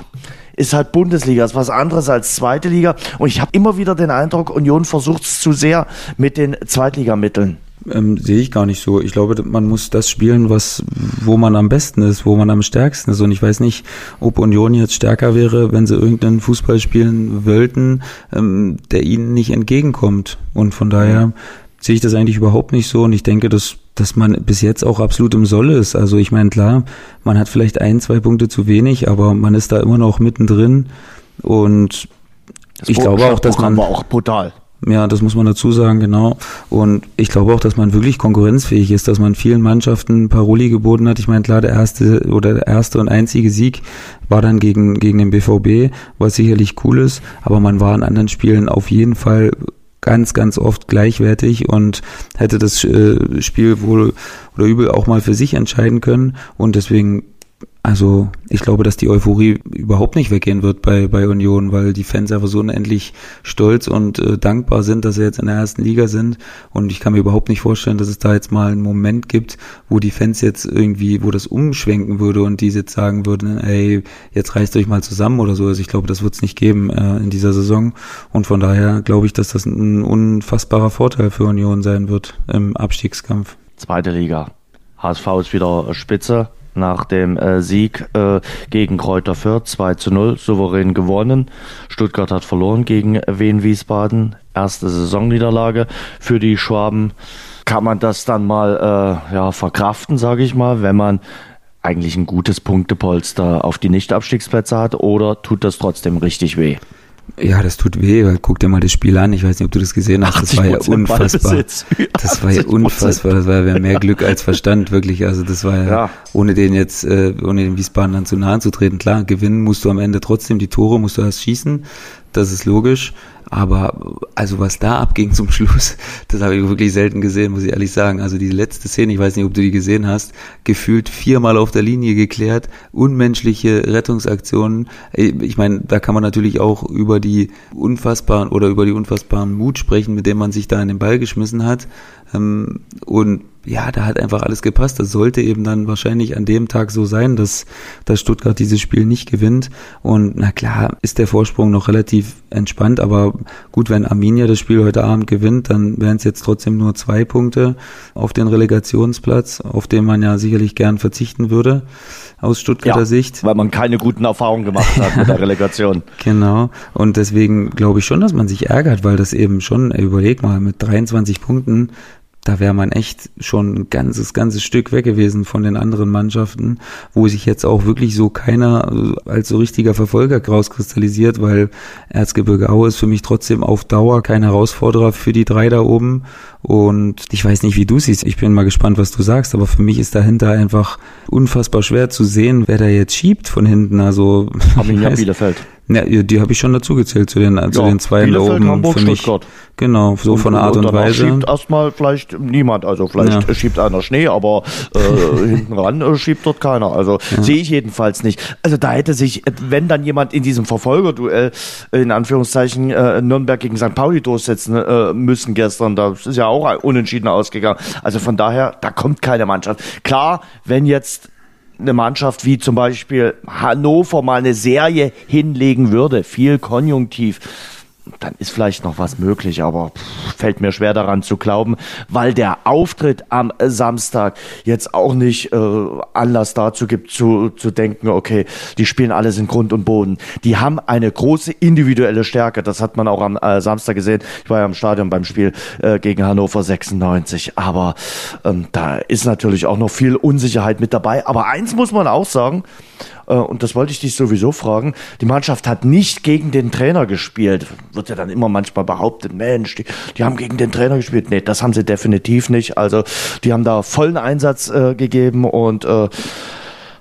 ist halt Bundesliga, ist was anderes als zweite Liga. Und ich habe immer wieder den Eindruck, Union versucht es zu sehr mit den Zweitligamitteln ähm, sehe ich gar nicht so. Ich glaube, man muss das spielen, was, wo man am besten ist, wo man am stärksten ist. Und ich weiß nicht, ob Union jetzt stärker wäre, wenn sie irgendeinen Fußball spielen wollten, ähm, der ihnen nicht entgegenkommt. Und von daher sehe ich das eigentlich überhaupt nicht so. Und ich denke, dass dass man bis jetzt auch absolut im Soll ist. Also ich meine, klar, man hat vielleicht ein, zwei Punkte zu wenig, aber man ist da immer noch mittendrin. Und das ich glaube auch, dass man war auch brutal. Ja, das muss man dazu sagen, genau. Und ich glaube auch, dass man wirklich konkurrenzfähig ist, dass man vielen Mannschaften Paroli geboten hat. Ich meine, klar, der erste oder der erste und einzige Sieg war dann gegen, gegen den BVB, was sicherlich cool ist, aber man war in anderen Spielen auf jeden Fall ganz, ganz oft gleichwertig und hätte das äh, Spiel wohl oder übel auch mal für sich entscheiden können. Und deswegen also ich glaube, dass die Euphorie überhaupt nicht weggehen wird bei, bei Union, weil die Fans einfach so unendlich stolz und äh, dankbar sind, dass sie jetzt in der ersten Liga sind. Und ich kann mir überhaupt nicht vorstellen, dass es da jetzt mal einen Moment gibt, wo die Fans jetzt irgendwie, wo das umschwenken würde und die jetzt sagen würden, ey, jetzt reißt euch mal zusammen oder so. Also ich glaube, das wird es nicht geben äh, in dieser Saison. Und von daher glaube ich, dass das ein unfassbarer Vorteil für Union sein wird im Abstiegskampf. Zweite Liga. HSV ist wieder Spitze nach dem äh, Sieg äh, gegen Kräuter Fürth 2 zu 0 souverän gewonnen. Stuttgart hat verloren gegen Wien Wiesbaden. Erste Saisonniederlage für die Schwaben. Kann man das dann mal äh, ja, verkraften, sage ich mal, wenn man eigentlich ein gutes Punktepolster auf die Nicht-Abstiegsplätze hat oder tut das trotzdem richtig weh? Ja, das tut weh, weil guck dir mal das Spiel an. Ich weiß nicht, ob du das gesehen hast. Das war ja unfassbar. Das war ja unfassbar. Das war ja mehr Glück als Verstand, wirklich. Also das war ja, ja. ohne den jetzt, äh, ohne den Wiesbaden dann zu nahe zu treten. Klar, gewinnen musst du am Ende trotzdem. Die Tore musst du erst schießen. Das ist logisch. Aber also was da abging zum Schluss, das habe ich wirklich selten gesehen, muss ich ehrlich sagen. Also die letzte Szene, ich weiß nicht, ob du die gesehen hast, gefühlt viermal auf der Linie geklärt, unmenschliche Rettungsaktionen. Ich meine, da kann man natürlich auch über die unfassbaren oder über die unfassbaren Mut sprechen, mit dem man sich da in den Ball geschmissen hat. Ähm, und ja, da hat einfach alles gepasst. Das sollte eben dann wahrscheinlich an dem Tag so sein, dass, dass Stuttgart dieses Spiel nicht gewinnt. Und na klar, ist der Vorsprung noch relativ entspannt, aber gut, wenn Arminia das Spiel heute Abend gewinnt, dann wären es jetzt trotzdem nur zwei Punkte auf den Relegationsplatz, auf den man ja sicherlich gern verzichten würde aus Stuttgarter ja, Sicht. Weil man keine guten Erfahrungen gemacht hat mit der Relegation. Genau. Und deswegen glaube ich schon, dass man sich ärgert, weil das eben schon, überleg mal, mit 23 Punkten da wäre man echt schon ein ganzes, ganzes Stück weg gewesen von den anderen Mannschaften, wo sich jetzt auch wirklich so keiner äh, als so richtiger Verfolger rauskristallisiert, weil Erzgebirge Aue ist für mich trotzdem auf Dauer kein Herausforderer für die drei da oben. Und ich weiß nicht, wie du siehst. Ich bin mal gespannt, was du sagst, aber für mich ist dahinter einfach unfassbar schwer zu sehen, wer da jetzt schiebt von hinten. Also Arminia Bielefeld. Ja, die habe ich schon dazu gezählt zu den, ja, zu den zwei da oben Hamburg, für mich. Stuttgart. Genau, so und, von der Art und, und Weise. schiebt erstmal vielleicht niemand, also vielleicht ja. schiebt einer Schnee, aber äh, hinten ran äh, schiebt dort keiner. Also ja. sehe ich jedenfalls nicht. Also da hätte sich, wenn dann jemand in diesem Verfolgerduell in Anführungszeichen äh, Nürnberg gegen St. Pauli durchsetzen äh, müssen gestern, das ist ja auch unentschieden ausgegangen. Also von daher, da kommt keine Mannschaft. Klar, wenn jetzt eine Mannschaft wie zum Beispiel Hannover mal eine Serie hinlegen würde, viel Konjunktiv, dann ist vielleicht noch was möglich, aber fällt mir schwer daran zu glauben, weil der Auftritt am Samstag jetzt auch nicht äh, Anlass dazu gibt zu, zu denken, okay, die spielen alles in Grund und Boden. Die haben eine große individuelle Stärke, das hat man auch am äh, Samstag gesehen. Ich war ja im Stadion beim Spiel äh, gegen Hannover 96, aber ähm, da ist natürlich auch noch viel Unsicherheit mit dabei. Aber eins muss man auch sagen, und das wollte ich dich sowieso fragen, die Mannschaft hat nicht gegen den Trainer gespielt. Wird ja dann immer manchmal behauptet, Mensch, die, die haben gegen den Trainer gespielt. Nee, das haben sie definitiv nicht. Also die haben da vollen Einsatz äh, gegeben und äh,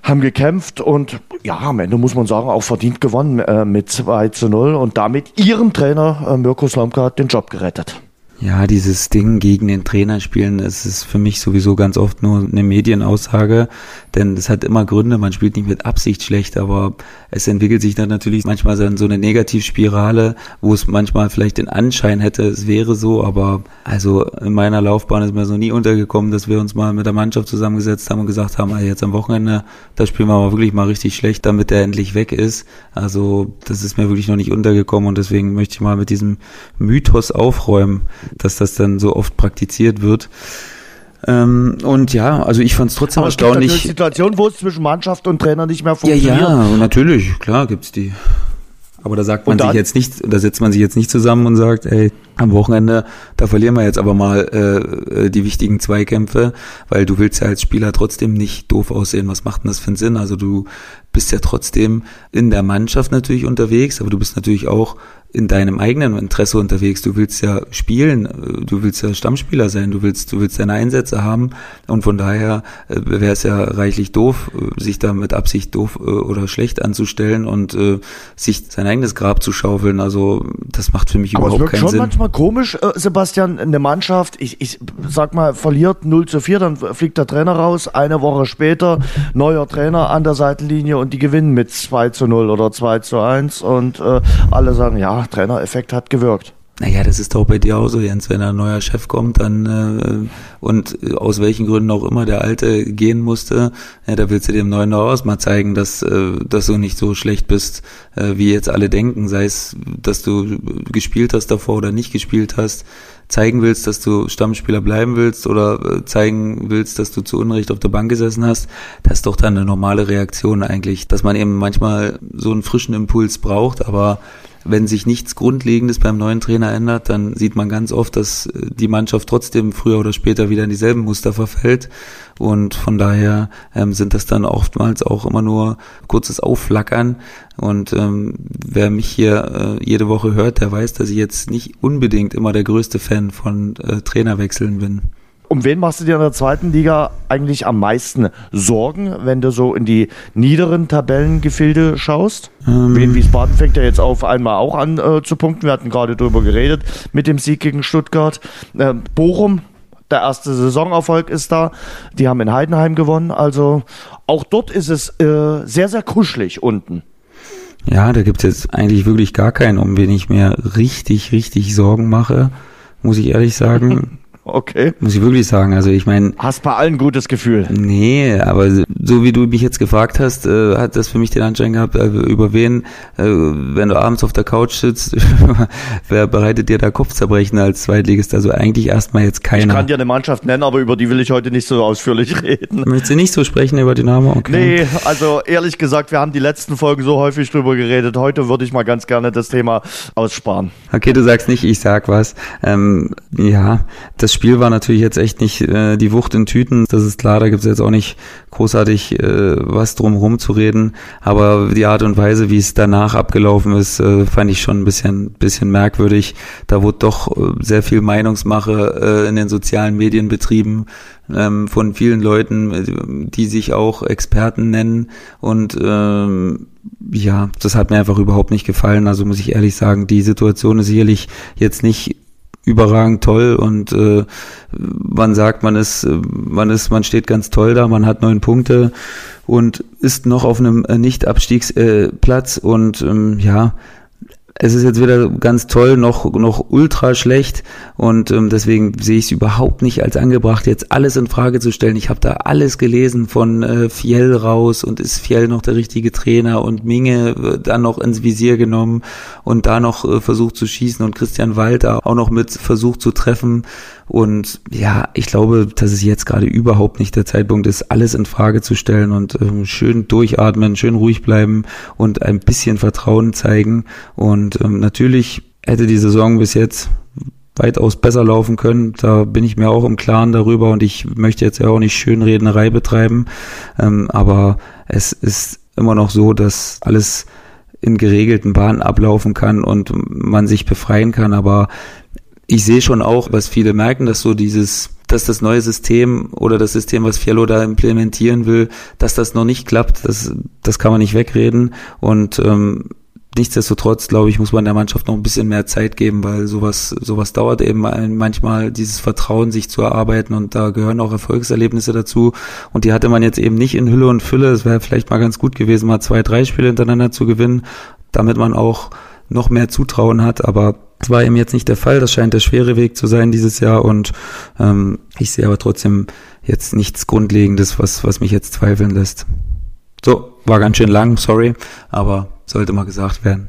haben gekämpft und ja, am Ende muss man sagen, auch verdient gewonnen äh, mit 2 zu 0 und damit ihrem Trainer äh, Mirko Slomka den Job gerettet. Ja, dieses Ding gegen den Trainer spielen, das ist für mich sowieso ganz oft nur eine Medienaussage, denn es hat immer Gründe, man spielt nicht mit Absicht schlecht, aber es entwickelt sich dann natürlich manchmal so eine Negativspirale, wo es manchmal vielleicht den Anschein hätte, es wäre so, aber also in meiner Laufbahn ist mir so nie untergekommen, dass wir uns mal mit der Mannschaft zusammengesetzt haben und gesagt haben, jetzt am Wochenende, da spielen wir mal wirklich mal richtig schlecht, damit der endlich weg ist. Also das ist mir wirklich noch nicht untergekommen und deswegen möchte ich mal mit diesem Mythos aufräumen dass das dann so oft praktiziert wird. Ähm, und ja, also ich fand es trotzdem Aber erstaunlich. Es gibt Situation, wo es zwischen Mannschaft und Trainer nicht mehr funktioniert. Ja, ja, natürlich, klar gibt's die. Aber da sagt man sich jetzt nicht, da setzt man sich jetzt nicht zusammen und sagt, ey, am Wochenende, da verlieren wir jetzt aber mal äh, äh, die wichtigen Zweikämpfe, weil du willst ja als Spieler trotzdem nicht doof aussehen. Was macht denn das für einen Sinn? Also du bist ja trotzdem in der Mannschaft natürlich unterwegs, aber du bist natürlich auch in deinem eigenen Interesse unterwegs. Du willst ja spielen, du willst ja Stammspieler sein, du willst, du willst deine Einsätze haben und von daher äh, wäre es ja reichlich doof, äh, sich da mit Absicht doof äh, oder schlecht anzustellen und äh, sich sein eigenes Grab zu schaufeln. Also das macht für mich Aber überhaupt keinen Sinn. schon manchmal komisch, äh, Sebastian, eine Mannschaft, ich, ich sag mal, verliert 0 zu 4, dann fliegt der Trainer raus, eine Woche später neuer Trainer an der Seitenlinie und die gewinnen mit 2 zu 0 oder 2 zu 1 und äh, alle sagen, ja, Trainereffekt hat gewirkt. Naja, das ist doch bei dir auch so, Jens. Wenn ein neuer Chef kommt, dann äh, und aus welchen Gründen auch immer der alte gehen musste, ja, da willst du dem neuen noch mal zeigen, dass, äh, dass du nicht so schlecht bist, äh, wie jetzt alle denken. Sei es, dass du gespielt hast davor oder nicht gespielt hast, zeigen willst, dass du Stammspieler bleiben willst oder äh, zeigen willst, dass du zu Unrecht auf der Bank gesessen hast. Das ist doch dann eine normale Reaktion eigentlich, dass man eben manchmal so einen frischen Impuls braucht, aber wenn sich nichts Grundlegendes beim neuen Trainer ändert, dann sieht man ganz oft, dass äh, die Mannschaft trotzdem früher oder später wieder in dieselben Muster verfällt. Und von daher ähm, sind das dann oftmals auch immer nur kurzes Aufflackern. Und ähm, wer mich hier äh, jede Woche hört, der weiß, dass ich jetzt nicht unbedingt immer der größte Fan von äh, Trainerwechseln bin. Um wen machst du dir in der zweiten Liga eigentlich am meisten Sorgen, wenn du so in die niederen Tabellengefilde schaust? Ähm. Wien Wiesbaden fängt ja jetzt auf einmal auch an äh, zu punkten. Wir hatten gerade drüber geredet mit dem Sieg gegen Stuttgart. Äh, Bochum, der erste Saisonerfolg ist da. Die haben in Heidenheim gewonnen. Also auch dort ist es äh, sehr, sehr kuschelig unten. Ja, da gibt es jetzt eigentlich wirklich gar keinen, um wen ich mir richtig, richtig Sorgen mache, muss ich ehrlich sagen. Okay. Muss ich wirklich sagen. Also ich meine. Hast bei allen gutes Gefühl. Nee, aber so wie du mich jetzt gefragt hast, äh, hat das für mich den Anschein gehabt, äh, über wen, äh, wenn du abends auf der Couch sitzt, wer bereitet dir da Kopfzerbrechen als Zweitligist? Also eigentlich erstmal jetzt keiner. Ich kann dir eine Mannschaft nennen, aber über die will ich heute nicht so ausführlich reden. Möchtest du nicht so sprechen über Dynamo? Okay. Nee, also ehrlich gesagt, wir haben die letzten Folgen so häufig drüber geredet. Heute würde ich mal ganz gerne das Thema aussparen. Okay, du sagst nicht, ich sag was. Ähm, ja, das Spiel war natürlich jetzt echt nicht äh, die Wucht in Tüten. Das ist klar, da gibt es jetzt auch nicht großartig äh, was drum zu reden. Aber die Art und Weise, wie es danach abgelaufen ist, äh, fand ich schon ein bisschen, bisschen merkwürdig. Da wurde doch äh, sehr viel Meinungsmache äh, in den sozialen Medien betrieben ähm, von vielen Leuten, äh, die sich auch Experten nennen. Und ähm, ja, das hat mir einfach überhaupt nicht gefallen. Also muss ich ehrlich sagen, die Situation ist sicherlich jetzt nicht überragend toll und äh, man sagt, man ist, man ist, man steht ganz toll da, man hat neun Punkte und ist noch auf einem äh, Nicht-Abstiegsplatz äh, und ähm, ja, es ist jetzt wieder ganz toll, noch, noch ultra schlecht und ähm, deswegen sehe ich es überhaupt nicht als angebracht, jetzt alles in Frage zu stellen. Ich habe da alles gelesen von äh, Fiel raus und ist Fiel noch der richtige Trainer und Minge dann noch ins Visier genommen und da noch äh, versucht zu schießen und Christian Walter auch noch mit versucht zu treffen und ja, ich glaube, dass es jetzt gerade überhaupt nicht der Zeitpunkt ist, alles in Frage zu stellen und ähm, schön durchatmen, schön ruhig bleiben und ein bisschen Vertrauen zeigen. Und ähm, natürlich hätte die Saison bis jetzt weitaus besser laufen können. Da bin ich mir auch im Klaren darüber und ich möchte jetzt ja auch nicht Schönrednerei betreiben. Ähm, aber es ist immer noch so, dass alles in geregelten Bahnen ablaufen kann und man sich befreien kann. Aber ich sehe schon auch, was viele merken, dass so dieses, dass das neue System oder das System, was Fiello da implementieren will, dass das noch nicht klappt. Das, das kann man nicht wegreden. Und ähm, nichtsdestotrotz, glaube ich, muss man der Mannschaft noch ein bisschen mehr Zeit geben, weil sowas, sowas dauert eben manchmal, dieses Vertrauen sich zu erarbeiten und da gehören auch Erfolgserlebnisse dazu. Und die hatte man jetzt eben nicht in Hülle und Fülle. Es wäre vielleicht mal ganz gut gewesen, mal zwei, drei Spiele hintereinander zu gewinnen, damit man auch noch mehr Zutrauen hat, aber das war eben jetzt nicht der Fall. Das scheint der schwere Weg zu sein dieses Jahr und ähm, ich sehe aber trotzdem jetzt nichts Grundlegendes, was, was mich jetzt zweifeln lässt. So, war ganz schön lang, sorry, aber sollte mal gesagt werden.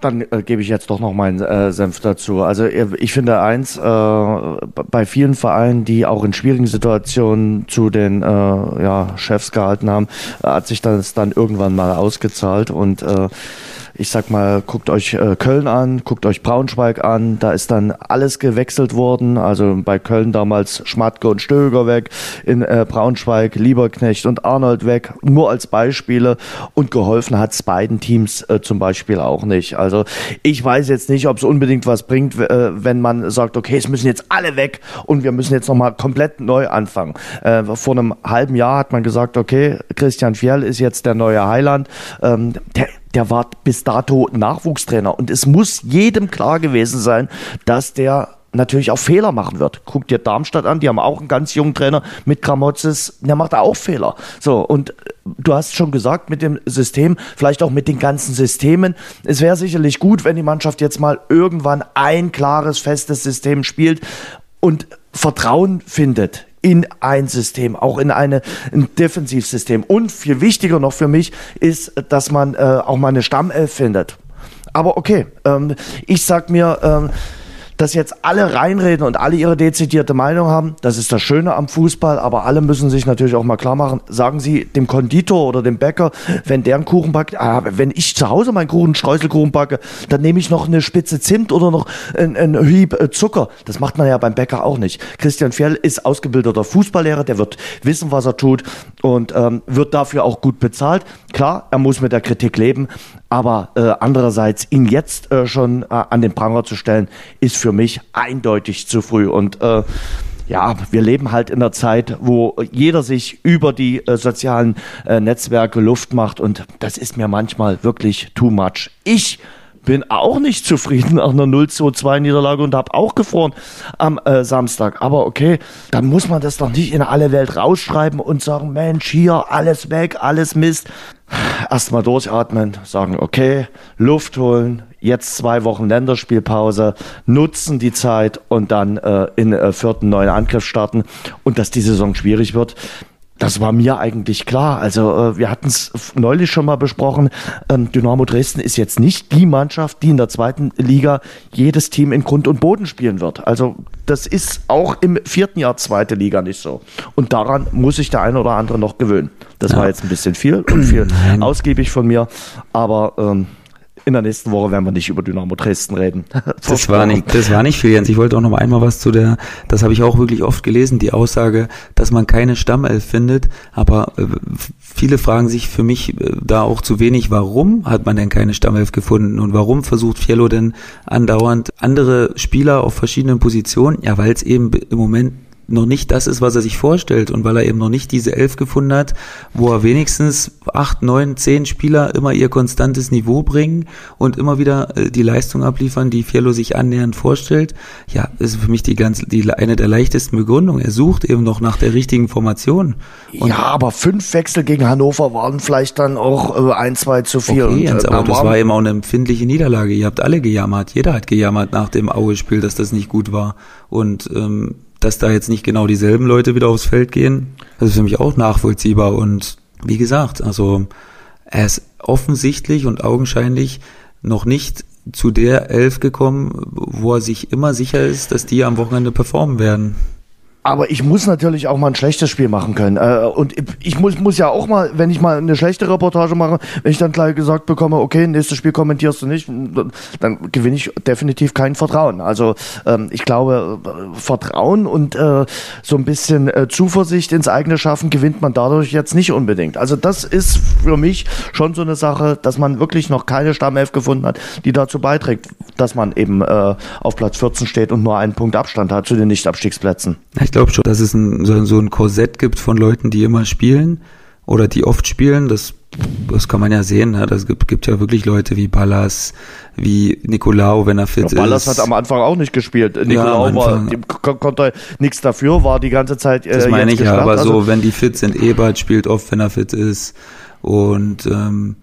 Dann äh, gebe ich jetzt doch noch meinen äh, Senf dazu. Also ich finde eins, äh, bei vielen Vereinen, die auch in schwierigen Situationen zu den äh, ja, Chefs gehalten haben, hat sich das dann irgendwann mal ausgezahlt und äh, ich sag mal, guckt euch äh, Köln an, guckt euch Braunschweig an, da ist dann alles gewechselt worden. Also bei Köln damals Schmatke und Stöger weg, in äh, Braunschweig Lieberknecht und Arnold weg, nur als Beispiele. Und geholfen hat es beiden Teams äh, zum Beispiel auch nicht. Also ich weiß jetzt nicht, ob es unbedingt was bringt, äh, wenn man sagt, okay, es müssen jetzt alle weg und wir müssen jetzt nochmal komplett neu anfangen. Äh, vor einem halben Jahr hat man gesagt, okay, Christian Fjell ist jetzt der neue Heiland. Ähm, der der war bis dato Nachwuchstrainer und es muss jedem klar gewesen sein, dass der natürlich auch Fehler machen wird. Guck dir Darmstadt an, die haben auch einen ganz jungen Trainer mit Kramotzes, der macht auch Fehler. So, und du hast schon gesagt, mit dem System, vielleicht auch mit den ganzen Systemen, es wäre sicherlich gut, wenn die Mannschaft jetzt mal irgendwann ein klares, festes System spielt und Vertrauen findet in ein System, auch in eine, ein Defensivsystem. Und viel wichtiger noch für mich ist, dass man äh, auch mal eine Stammelf findet. Aber okay, ähm, ich sag mir, ähm, dass jetzt alle reinreden und alle ihre dezidierte Meinung haben, das ist das Schöne am Fußball, aber alle müssen sich natürlich auch mal klar machen, sagen sie dem Konditor oder dem Bäcker, wenn der einen Kuchen backt, ah, wenn ich zu Hause meinen Kuchen, Streuselkuchen backe, dann nehme ich noch eine Spitze Zimt oder noch ein, ein Hieb äh, Zucker. Das macht man ja beim Bäcker auch nicht. Christian Fjell ist ausgebildeter Fußballlehrer, der wird wissen, was er tut und ähm, wird dafür auch gut bezahlt. Klar, er muss mit der Kritik leben, aber äh, andererseits ihn jetzt äh, schon äh, an den Pranger zu stellen, ist für mich eindeutig zu früh. Und äh, ja, wir leben halt in einer Zeit, wo jeder sich über die äh, sozialen äh, Netzwerke Luft macht und das ist mir manchmal wirklich too much. Ich bin auch nicht zufrieden nach einer 0-2 Niederlage und habe auch gefroren am äh, Samstag. Aber okay, dann muss man das doch nicht in alle Welt rausschreiben und sagen, Mensch, hier alles weg, alles Mist. Erstmal durchatmen, sagen, okay, Luft holen, jetzt zwei Wochen Länderspielpause, nutzen die Zeit und dann äh, in äh, vierten neuen Angriff starten. Und dass die Saison schwierig wird, das war mir eigentlich klar. Also äh, wir hatten es neulich schon mal besprochen. Ähm, Dynamo Dresden ist jetzt nicht die Mannschaft, die in der zweiten Liga jedes Team in Grund und Boden spielen wird. Also das ist auch im vierten Jahr zweite Liga nicht so. Und daran muss sich der eine oder andere noch gewöhnen. Das ja. war jetzt ein bisschen viel und viel ausgiebig von mir. Aber ähm, in der nächsten Woche werden wir nicht über Dynamo Dresden reden. das war nicht, das war nicht viel, Jens. Ich wollte auch noch mal einmal was zu der, das habe ich auch wirklich oft gelesen, die Aussage, dass man keine Stammelf findet, aber äh, viele fragen sich für mich äh, da auch zu wenig, warum hat man denn keine Stammelf gefunden und warum versucht Fiello denn andauernd andere Spieler auf verschiedenen Positionen? Ja, weil es eben im Moment noch nicht das ist, was er sich vorstellt und weil er eben noch nicht diese Elf gefunden hat, wo er wenigstens acht, neun, zehn Spieler immer ihr konstantes Niveau bringen und immer wieder äh, die Leistung abliefern, die Fiello sich annähernd vorstellt. Ja, ist für mich die ganz, die eine der leichtesten Begründungen. Er sucht eben noch nach der richtigen Formation. Und ja, aber fünf Wechsel gegen Hannover waren vielleicht dann auch äh, ein, zwei zu viel. Okay, Jens, äh, aber das war eben auch eine empfindliche Niederlage. Ihr habt alle gejammert. Jeder hat gejammert nach dem Aue-Spiel, dass das nicht gut war. Und ähm, dass da jetzt nicht genau dieselben Leute wieder aufs Feld gehen, das ist für mich auch nachvollziehbar. Und wie gesagt, also er ist offensichtlich und augenscheinlich noch nicht zu der Elf gekommen, wo er sich immer sicher ist, dass die am Wochenende performen werden. Aber ich muss natürlich auch mal ein schlechtes Spiel machen können. Äh, und ich muss, muss ja auch mal, wenn ich mal eine schlechte Reportage mache, wenn ich dann gleich gesagt bekomme, okay, nächstes Spiel kommentierst du nicht, dann gewinne ich definitiv kein Vertrauen. Also ähm, ich glaube, äh, Vertrauen und äh, so ein bisschen Zuversicht ins eigene Schaffen gewinnt man dadurch jetzt nicht unbedingt. Also das ist für mich schon so eine Sache, dass man wirklich noch keine Stammelf gefunden hat, die dazu beiträgt, dass man eben auf Platz 14 steht und nur einen Punkt Abstand hat zu den Nicht-Abstiegsplätzen. Ich glaube schon, dass es ein, so, so ein Korsett gibt von Leuten, die immer spielen oder die oft spielen. Das, das kann man ja sehen. Ne? Das gibt, gibt ja wirklich Leute wie Ballas, wie Nicolau, wenn er fit ja, Ballas ist. Ballas hat am Anfang auch nicht gespielt. Nicolau ja, war, konnte nichts dafür, war die ganze Zeit. Äh, das meine ich ja, aber also, so, wenn die fit sind, Ebert spielt oft, wenn er fit ist. Und ähm,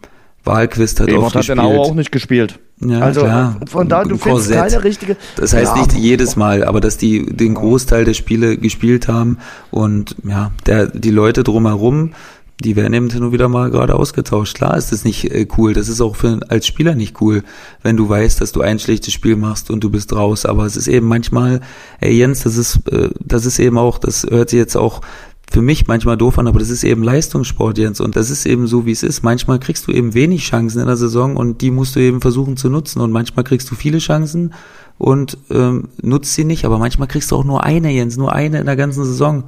Wahlquist hat oft hat gespielt. hat auch nicht gespielt. Ja, also klar. von da, du findest keine richtige. Das heißt ja, nicht jedes Mal, aber dass die den Großteil der Spiele gespielt haben und ja, der, die Leute drumherum, die werden eben nur wieder mal gerade ausgetauscht. Klar ist das nicht äh, cool. Das ist auch für als Spieler nicht cool, wenn du weißt, dass du ein schlechtes Spiel machst und du bist raus. Aber es ist eben manchmal, ey Jens, das ist, äh, das ist eben auch, das hört sich jetzt auch für mich manchmal doof an, aber das ist eben Leistungssport, Jens, und das ist eben so, wie es ist. Manchmal kriegst du eben wenig Chancen in der Saison und die musst du eben versuchen zu nutzen und manchmal kriegst du viele Chancen und ähm, nutzt sie nicht, aber manchmal kriegst du auch nur eine, Jens, nur eine in der ganzen Saison.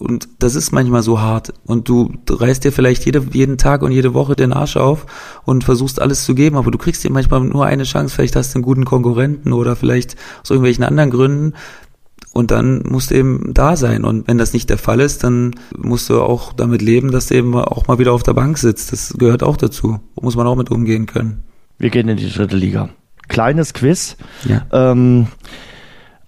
Und das ist manchmal so hart. Und du reißt dir vielleicht jede, jeden Tag und jede Woche den Arsch auf und versuchst alles zu geben, aber du kriegst dir manchmal nur eine Chance. Vielleicht hast du einen guten Konkurrenten oder vielleicht aus irgendwelchen anderen Gründen und dann musst du eben da sein. Und wenn das nicht der Fall ist, dann musst du auch damit leben, dass du eben auch mal wieder auf der Bank sitzt. Das gehört auch dazu. Muss man auch mit umgehen können. Wir gehen in die dritte Liga. Kleines Quiz. Ja. Ähm,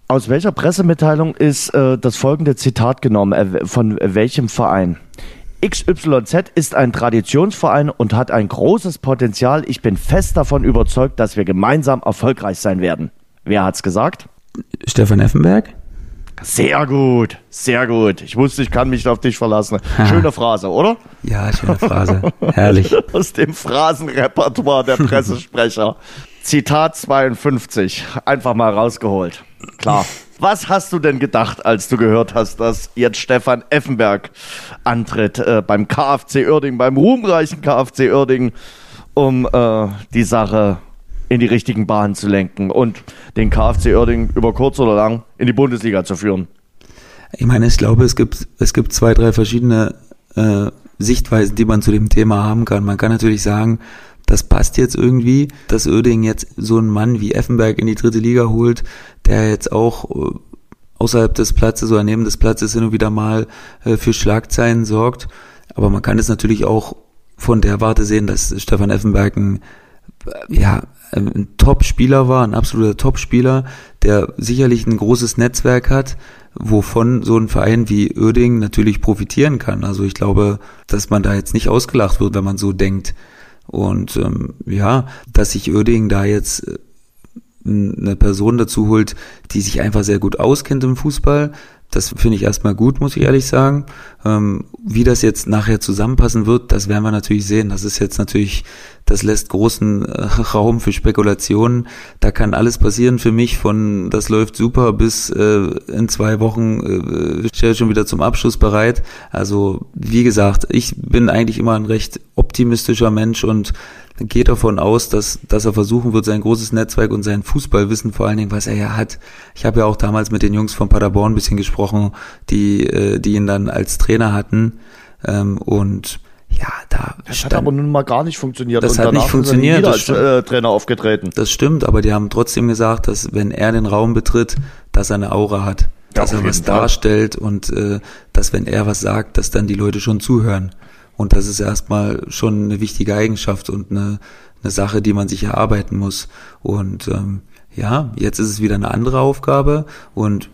aus welcher Pressemitteilung ist äh, das folgende Zitat genommen? Äh, von welchem Verein? XYZ ist ein Traditionsverein und hat ein großes Potenzial. Ich bin fest davon überzeugt, dass wir gemeinsam erfolgreich sein werden. Wer hat's gesagt? Stefan Effenberg? Sehr gut, sehr gut. Ich wusste, ich kann mich auf dich verlassen. Schöne Phrase, oder? Ja, schöne Phrase. Herrlich. Aus dem Phrasenrepertoire der Pressesprecher. Zitat 52. Einfach mal rausgeholt. Klar. Was hast du denn gedacht, als du gehört hast, dass jetzt Stefan Effenberg antritt äh, beim KfC Oerding, beim ruhmreichen KfC Oerding, um äh, die Sache in die richtigen Bahnen zu lenken und den KfC Oerding über kurz oder lang in die Bundesliga zu führen? Ich meine, ich glaube, es gibt, es gibt zwei, drei verschiedene äh, Sichtweisen, die man zu dem Thema haben kann. Man kann natürlich sagen, das passt jetzt irgendwie, dass Oerding jetzt so einen Mann wie Effenberg in die dritte Liga holt, der jetzt auch äh, außerhalb des Platzes oder neben des Platzes hin und wieder mal äh, für Schlagzeilen sorgt. Aber man kann es natürlich auch von der Warte sehen, dass Stefan Effenberg ein, ja, ein Top-Spieler war, ein absoluter Top-Spieler, der sicherlich ein großes Netzwerk hat, wovon so ein Verein wie Oerding natürlich profitieren kann. Also ich glaube, dass man da jetzt nicht ausgelacht wird, wenn man so denkt. Und ähm, ja, dass sich Oerding da jetzt äh, eine Person dazu holt, die sich einfach sehr gut auskennt im Fußball, das finde ich erstmal gut, muss ich ehrlich sagen. Ähm, wie das jetzt nachher zusammenpassen wird, das werden wir natürlich sehen. Das ist jetzt natürlich, das lässt großen äh, Raum für Spekulationen. Da kann alles passieren für mich, von das läuft super bis äh, in zwei Wochen äh, stehe schon wieder zum Abschluss bereit. Also wie gesagt, ich bin eigentlich immer ein recht optimistischer Mensch und geht davon aus, dass, dass er versuchen wird, sein großes Netzwerk und sein Fußballwissen vor allen Dingen, was er ja hat. Ich habe ja auch damals mit den Jungs von Paderborn ein bisschen gesprochen, die, äh, die ihn dann als Trainer hatten. Ähm, und ja, da. Das stand, hat aber nun mal gar nicht funktioniert. Das und hat nicht funktioniert. als äh, Trainer aufgetreten. Das stimmt, aber die haben trotzdem gesagt, dass wenn er den Raum betritt, dass er eine Aura hat, dass ja, er was Fall. darstellt und äh, dass wenn er was sagt, dass dann die Leute schon zuhören. Und das ist erstmal schon eine wichtige Eigenschaft und eine, eine Sache, die man sich erarbeiten muss. Und ähm, ja, jetzt ist es wieder eine andere Aufgabe und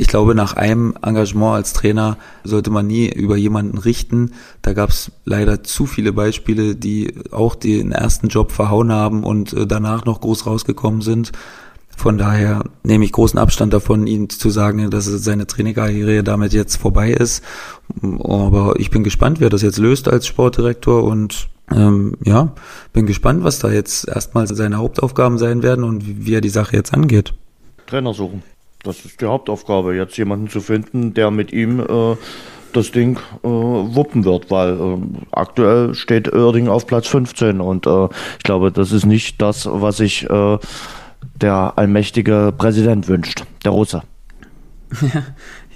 ich glaube, nach einem Engagement als Trainer sollte man nie über jemanden richten. Da gab es leider zu viele Beispiele, die auch den ersten Job verhauen haben und äh, danach noch groß rausgekommen sind. Von daher nehme ich großen Abstand davon, ihm zu sagen, dass seine Trainerkarriere damit jetzt vorbei ist. Aber ich bin gespannt, wer das jetzt löst als Sportdirektor und ähm, ja, bin gespannt, was da jetzt erstmal seine Hauptaufgaben sein werden und wie, wie er die Sache jetzt angeht. Trainer suchen. Das ist die Hauptaufgabe, jetzt jemanden zu finden, der mit ihm äh, das Ding äh, wuppen wird, weil äh, aktuell steht Oerding auf Platz 15 und äh, ich glaube, das ist nicht das, was ich äh, der allmächtige Präsident wünscht, der Russe.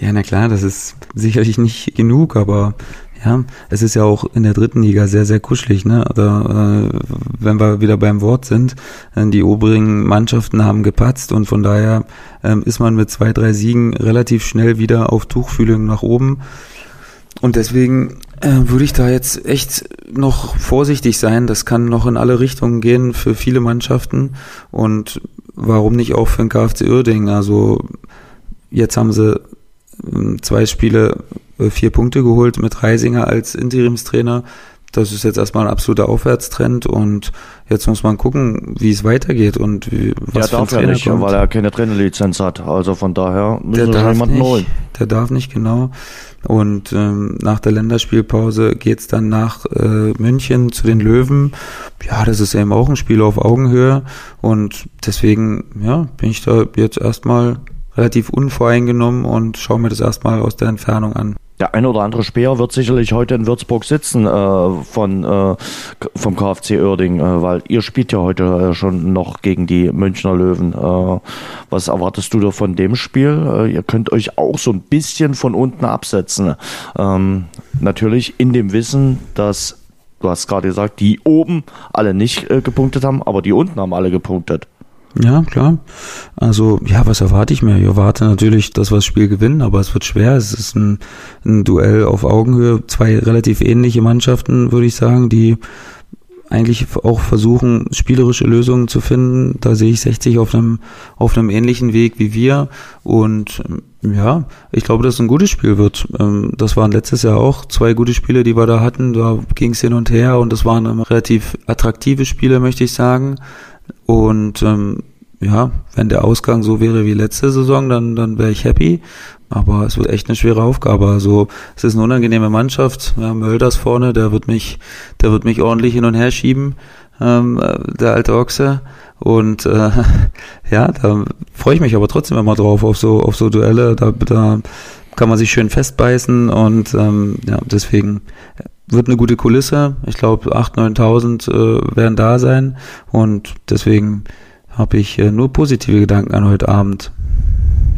Ja, na klar, das ist sicherlich nicht genug, aber ja, es ist ja auch in der dritten Liga sehr, sehr kuschelig, ne? Da, äh, wenn wir wieder beim Wort sind, äh, die oberen Mannschaften haben gepatzt und von daher äh, ist man mit zwei, drei Siegen relativ schnell wieder auf Tuchfühlung nach oben. Und deswegen würde ich da jetzt echt noch vorsichtig sein. Das kann noch in alle Richtungen gehen für viele Mannschaften. Und warum nicht auch für den KfC Uerdingen? Also jetzt haben sie ähm, zwei Spiele äh, vier Punkte geholt mit Reisinger als Interimstrainer. Das ist jetzt erstmal ein absoluter Aufwärtstrend und jetzt muss man gucken, wie es weitergeht und wie, was der für ein darf Trainer nicht, weil er keine Trainerlizenz hat. Also von daher müssen der wir jemanden nicht, holen. Der darf nicht, genau. Und ähm, nach der Länderspielpause geht's dann nach äh, München zu den Löwen. Ja, das ist eben auch ein Spiel auf Augenhöhe. Und deswegen, ja, bin ich da jetzt erstmal relativ unvoreingenommen und schaue mir das erstmal aus der Entfernung an. Der ein oder andere Speer wird sicherlich heute in Würzburg sitzen äh, von, äh, vom KfC Oerding, äh, weil ihr spielt ja heute äh, schon noch gegen die Münchner Löwen. Äh, was erwartest du da von dem Spiel? Äh, ihr könnt euch auch so ein bisschen von unten absetzen. Ähm, natürlich in dem Wissen, dass, du hast gerade gesagt, die oben alle nicht gepunktet haben, aber die unten haben alle gepunktet. Ja, klar. Also, ja, was erwarte ich mir? Ich erwarte natürlich, dass wir das Spiel gewinnen, aber es wird schwer. Es ist ein, ein Duell auf Augenhöhe. Zwei relativ ähnliche Mannschaften, würde ich sagen, die eigentlich auch versuchen, spielerische Lösungen zu finden. Da sehe ich 60 auf einem, auf einem ähnlichen Weg wie wir. Und ja, ich glaube, dass es ein gutes Spiel wird. Ähm, das waren letztes Jahr auch zwei gute Spiele, die wir da hatten. Da ging es hin und her und das waren relativ attraktive Spiele, möchte ich sagen. Und ähm, ja, wenn der Ausgang so wäre wie letzte Saison, dann, dann wäre ich happy. Aber es wird echt eine schwere Aufgabe. Also es ist eine unangenehme Mannschaft. Ja, Mölders vorne, der wird mich, der wird mich ordentlich hin und her schieben, ähm, der alte Ochse. Und äh, ja, da freue ich mich aber trotzdem immer drauf auf so auf so Duelle. Da, da kann man sich schön festbeißen und ähm, ja, deswegen wird eine gute Kulisse. Ich glaube, 8.000, 9.000 äh, werden da sein und deswegen habe ich äh, nur positive Gedanken an heute Abend.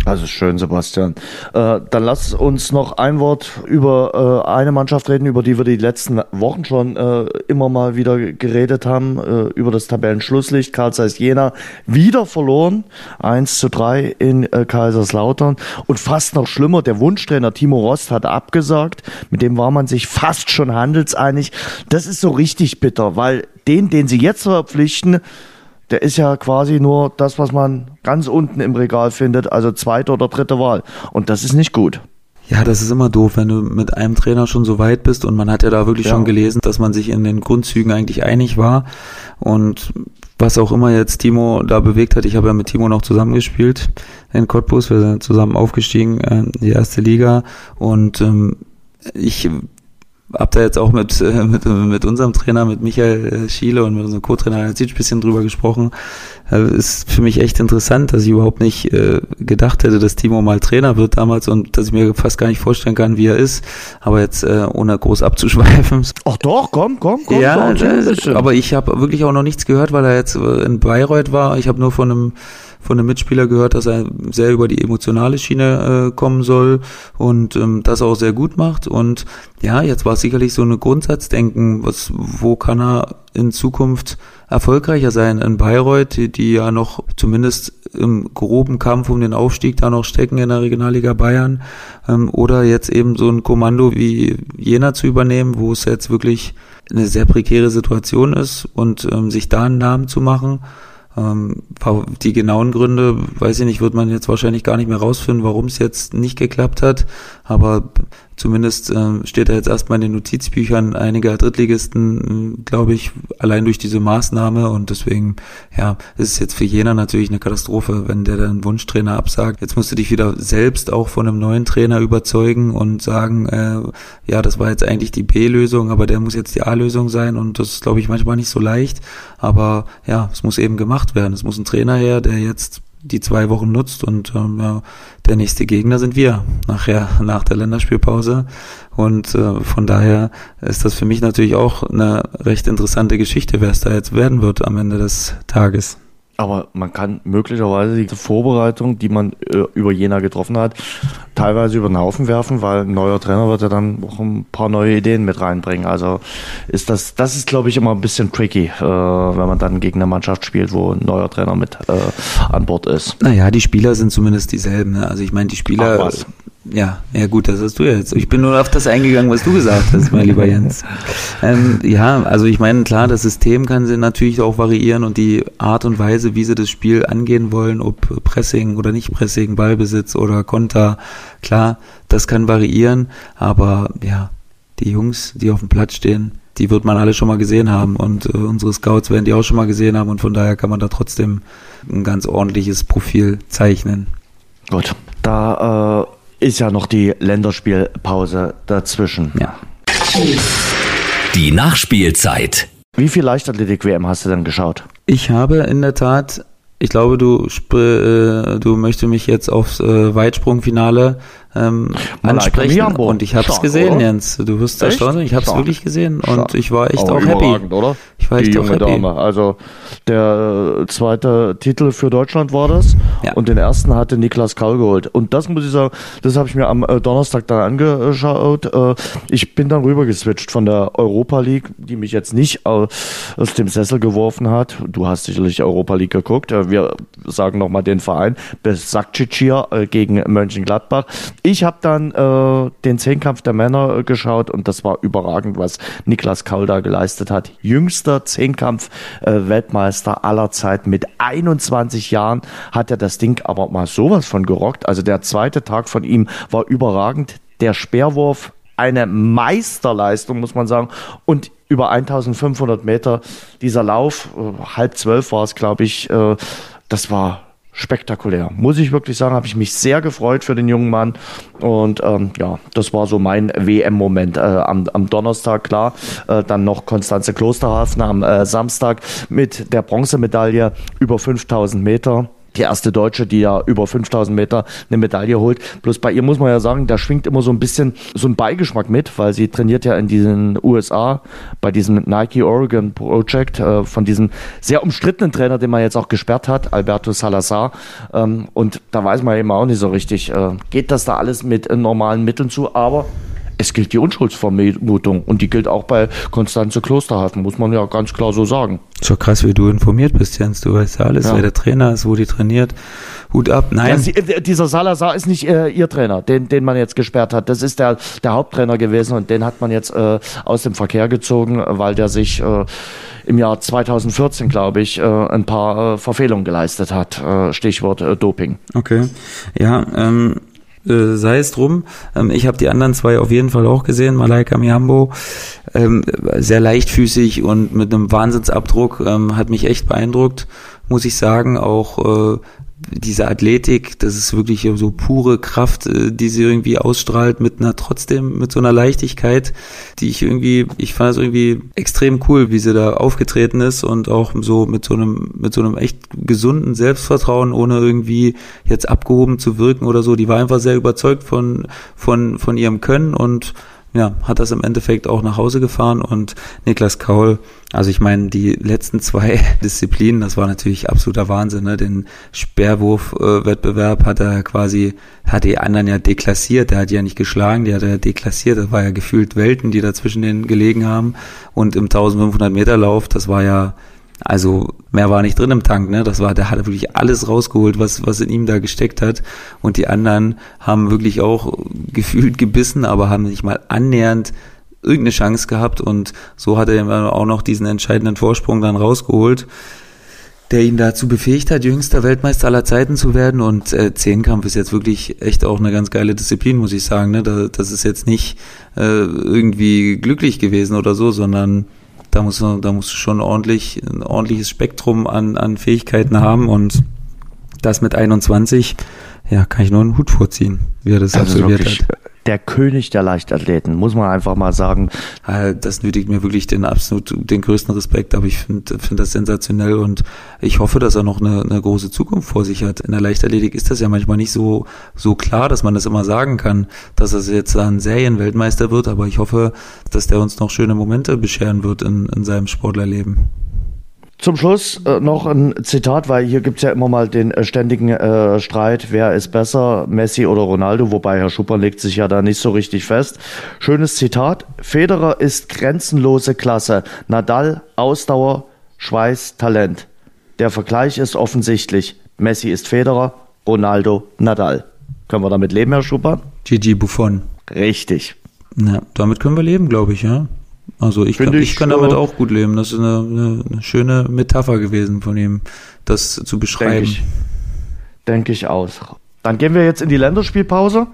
Also schön, Sebastian. Äh, dann lass uns noch ein Wort über äh, eine Mannschaft reden, über die wir die letzten Wochen schon äh, immer mal wieder geredet haben, äh, über das Tabellenschlusslicht. Karl Zeiss Jena wieder verloren, 1 zu 3 in äh, Kaiserslautern. Und fast noch schlimmer, der Wunschtrainer Timo Rost hat abgesagt. Mit dem war man sich fast schon handelseinig. Das ist so richtig bitter, weil den, den sie jetzt verpflichten, der ist ja quasi nur das, was man ganz unten im Regal findet, also zweite oder dritte Wahl. Und das ist nicht gut. Ja, das ist immer doof, wenn du mit einem Trainer schon so weit bist und man hat ja da wirklich ja. schon gelesen, dass man sich in den Grundzügen eigentlich einig war und was auch immer jetzt Timo da bewegt hat. Ich habe ja mit Timo noch zusammengespielt in Cottbus, wir sind zusammen aufgestiegen äh, in die erste Liga und ähm, ich hab da jetzt auch mit, äh, mit, mit unserem Trainer, mit Michael äh, Schiele und mit unserem Co-Trainer ein bisschen drüber gesprochen. Äh, ist für mich echt interessant, dass ich überhaupt nicht gedacht hätte, dass Timo mal Trainer wird damals und dass ich mir fast gar nicht vorstellen kann, wie er ist. Aber jetzt äh, ohne groß abzuschweifen. Ach doch, komm, komm, komm. Ja, komm, aber ich habe wirklich auch noch nichts gehört, weil er jetzt in Bayreuth war. Ich habe nur von einem von einem Mitspieler gehört, dass er sehr über die emotionale Schiene äh, kommen soll und ähm, das auch sehr gut macht. Und ja, jetzt war es sicherlich so eine Grundsatzdenken, was, wo kann er in Zukunft erfolgreicher sein in Bayreuth, die, die ja noch zumindest im groben Kampf um den Aufstieg da noch stecken in der Regionalliga Bayern, ähm, oder jetzt eben so ein Kommando wie Jena zu übernehmen, wo es jetzt wirklich eine sehr prekäre Situation ist und ähm, sich da einen Namen zu machen. Ähm, die genauen Gründe, weiß ich nicht, wird man jetzt wahrscheinlich gar nicht mehr rausfinden, warum es jetzt nicht geklappt hat. Aber Zumindest äh, steht da jetzt erstmal in den Notizbüchern einiger Drittligisten, äh, glaube ich, allein durch diese Maßnahme. Und deswegen, ja, ist es jetzt für Jena natürlich eine Katastrophe, wenn der dann Wunschtrainer absagt. Jetzt musst du dich wieder selbst auch von einem neuen Trainer überzeugen und sagen, äh, ja, das war jetzt eigentlich die B-Lösung, aber der muss jetzt die A-Lösung sein. Und das ist, glaube ich, manchmal nicht so leicht. Aber ja, es muss eben gemacht werden. Es muss ein Trainer her, der jetzt die zwei Wochen nutzt und ähm, ja, der nächste Gegner sind wir nachher nach der Länderspielpause und äh, von daher ist das für mich natürlich auch eine recht interessante Geschichte, wer es da jetzt werden wird am Ende des Tages. Aber man kann möglicherweise die Vorbereitung, die man äh, über Jena getroffen hat, teilweise über den Haufen werfen, weil ein neuer Trainer wird ja dann auch ein paar neue Ideen mit reinbringen. Also ist das, das ist glaube ich immer ein bisschen tricky, äh, wenn man dann gegen eine Mannschaft spielt, wo ein neuer Trainer mit äh, an Bord ist. Naja, die Spieler sind zumindest dieselben. Ne? Also ich meine, die Spieler, ja, ja gut, das hast du jetzt. Ich bin nur auf das eingegangen, was du gesagt hast, mein lieber Jens. Ähm, ja, also ich meine, klar, das System kann sie natürlich auch variieren und die Art und Weise, wie sie das Spiel angehen wollen, ob Pressing oder nicht Pressing, Ballbesitz oder Konter, klar, das kann variieren, aber ja, die Jungs, die auf dem Platz stehen, die wird man alle schon mal gesehen haben und äh, unsere Scouts werden die auch schon mal gesehen haben und von daher kann man da trotzdem ein ganz ordentliches Profil zeichnen. Gut, da äh ist ja noch die Länderspielpause dazwischen. Ja. Die Nachspielzeit. Wie viel Leichtathletik-WM hast du denn geschaut? Ich habe in der Tat, ich glaube, du, äh, du möchtest mich jetzt aufs äh, Weitsprungfinale ähm, ansprechen. Und ich habe es gesehen, oder? Jens. Du wirst erstaunt. Ich habe es wirklich gesehen und ich war echt oh, auch happy. Oder? Ich war echt Die auch happy. Dame. Also der äh, zweite Titel für Deutschland war das ja. und den ersten hatte Niklas Kaul geholt. Und das muss ich sagen, das habe ich mir am äh, Donnerstag dann angeschaut. Äh, ich bin dann rüber geswitcht von der Europa League, die mich jetzt nicht aus dem Sessel geworfen hat. Du hast sicherlich Europa League geguckt. Wir sagen nochmal den Verein. Besakcicia gegen Mönchengladbach. Ich habe dann äh, den Zehnkampf der Männer äh, geschaut und das war überragend, was Niklas Kaul da geleistet hat. Jüngster Zehnkampf-Weltmeister äh, aller Zeit mit 21 Jahren hat er das Ding aber mal sowas von gerockt. Also der zweite Tag von ihm war überragend. Der Speerwurf eine Meisterleistung, muss man sagen. Und über 1500 Meter dieser Lauf, äh, halb zwölf war es, glaube ich, äh, das war spektakulär. Muss ich wirklich sagen, habe ich mich sehr gefreut für den jungen Mann. Und ähm, ja, das war so mein WM-Moment äh, am, am Donnerstag, klar. Äh, dann noch Konstanze Klosterhafen am äh, Samstag mit der Bronzemedaille über 5000 Meter. Die erste Deutsche, die ja über 5000 Meter eine Medaille holt. Bloß bei ihr muss man ja sagen, da schwingt immer so ein bisschen so ein Beigeschmack mit, weil sie trainiert ja in diesen USA bei diesem Nike Oregon Project äh, von diesem sehr umstrittenen Trainer, den man jetzt auch gesperrt hat, Alberto Salazar. Ähm, und da weiß man eben auch nicht so richtig, äh, geht das da alles mit normalen Mitteln zu, aber es gilt die Unschuldsvermutung und die gilt auch bei Konstanze Klosterhafen, muss man ja ganz klar so sagen. So krass, wie du informiert bist, Jens. Du weißt ja alles, ja. wer der Trainer ist, wo die trainiert. Hut ab. Nein. Ja, äh, dieser Salazar ist nicht äh, ihr Trainer, den, den man jetzt gesperrt hat. Das ist der, der Haupttrainer gewesen und den hat man jetzt äh, aus dem Verkehr gezogen, weil der sich äh, im Jahr 2014, glaube ich, äh, ein paar äh, Verfehlungen geleistet hat. Stichwort Doping. Okay. Ja, ähm, äh, sei es drum. Ähm, ich habe die anderen zwei auf jeden Fall auch gesehen. Malaika Mihambo, ähm, sehr leichtfüßig und mit einem Wahnsinnsabdruck, ähm, hat mich echt beeindruckt, muss ich sagen. Auch äh, diese Athletik, das ist wirklich so pure Kraft, äh, die sie irgendwie ausstrahlt mit einer trotzdem mit so einer Leichtigkeit, die ich irgendwie, ich fand es irgendwie extrem cool, wie sie da aufgetreten ist und auch so mit so einem mit so einem echt gesunden Selbstvertrauen, ohne irgendwie jetzt abgehoben zu wirken oder so. Die war einfach sehr überzeugt von von von ihrem Können und ja, hat das im Endeffekt auch nach Hause gefahren und Niklas Kaul, also ich meine, die letzten zwei Disziplinen, das war natürlich absoluter Wahnsinn, ne? Den Sperrwurf-Wettbewerb hat er quasi, hat die anderen ja deklassiert, der hat die ja nicht geschlagen, die hat er deklassiert, das war ja gefühlt Welten, die da zwischen denen gelegen haben. Und im 1500 Meter Lauf, das war ja also mehr war nicht drin im Tank, ne? Das war, der hat wirklich alles rausgeholt, was, was in ihm da gesteckt hat. Und die anderen haben wirklich auch gefühlt gebissen, aber haben nicht mal annähernd irgendeine Chance gehabt. Und so hat er auch noch diesen entscheidenden Vorsprung dann rausgeholt, der ihn dazu befähigt hat, jüngster Weltmeister aller Zeiten zu werden. Und äh, Zehnkampf ist jetzt wirklich echt auch eine ganz geile Disziplin, muss ich sagen. Ne? Da, das ist jetzt nicht äh, irgendwie glücklich gewesen oder so, sondern da muss du, da musst du schon ordentlich, ein ordentliches Spektrum an, an Fähigkeiten haben und das mit 21, ja, kann ich nur einen Hut vorziehen, wie er das also absolviert hat der König der Leichtathleten, muss man einfach mal sagen. Das nötigt mir wirklich den absolut den größten Respekt, aber ich finde finde das sensationell und ich hoffe, dass er noch eine, eine große Zukunft vor sich hat. In der Leichtathletik ist das ja manchmal nicht so so klar, dass man das immer sagen kann, dass er jetzt ein Serienweltmeister wird, aber ich hoffe, dass der uns noch schöne Momente bescheren wird in, in seinem Sportlerleben. Zum Schluss äh, noch ein Zitat, weil hier gibt es ja immer mal den äh, ständigen äh, Streit, wer ist besser, Messi oder Ronaldo, wobei Herr Schupper legt sich ja da nicht so richtig fest. Schönes Zitat, Federer ist grenzenlose Klasse, Nadal Ausdauer, Schweiß, Talent. Der Vergleich ist offensichtlich, Messi ist Federer, Ronaldo Nadal. Können wir damit leben, Herr Schupper? Gigi Buffon. Richtig. Ja, damit können wir leben, glaube ich, ja. Also ich, kann, ich, ich kann damit auch gut leben. Das ist eine, eine, schöne Metapher gewesen von ihm, das zu beschreiben. Denke ich, denk ich aus. Dann gehen wir jetzt in die Länderspielpause.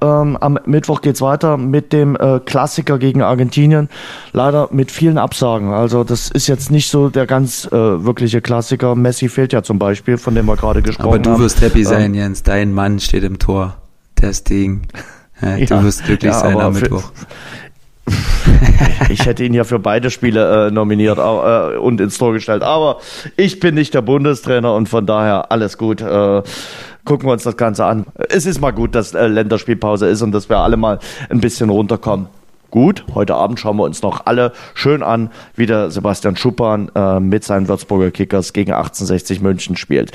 Ja. Ähm, am Mittwoch geht's weiter mit dem äh, Klassiker gegen Argentinien. Leider mit vielen Absagen. Also das ist jetzt nicht so der ganz äh, wirkliche Klassiker. Messi fehlt ja zum Beispiel, von dem wir gerade gesprochen haben. Aber du wirst happy ähm, sein, Jens. Dein Mann steht im Tor. Das Ding. Ja, du wirst glücklich ja, sein am Mittwoch. Für, ich hätte ihn ja für beide Spiele äh, nominiert äh, und ins Tor gestellt. Aber ich bin nicht der Bundestrainer und von daher alles gut. Äh, gucken wir uns das Ganze an. Es ist mal gut, dass äh, Länderspielpause ist und dass wir alle mal ein bisschen runterkommen gut. Heute Abend schauen wir uns noch alle schön an, wie der Sebastian Schuppan äh, mit seinen Würzburger Kickers gegen 1860 München spielt.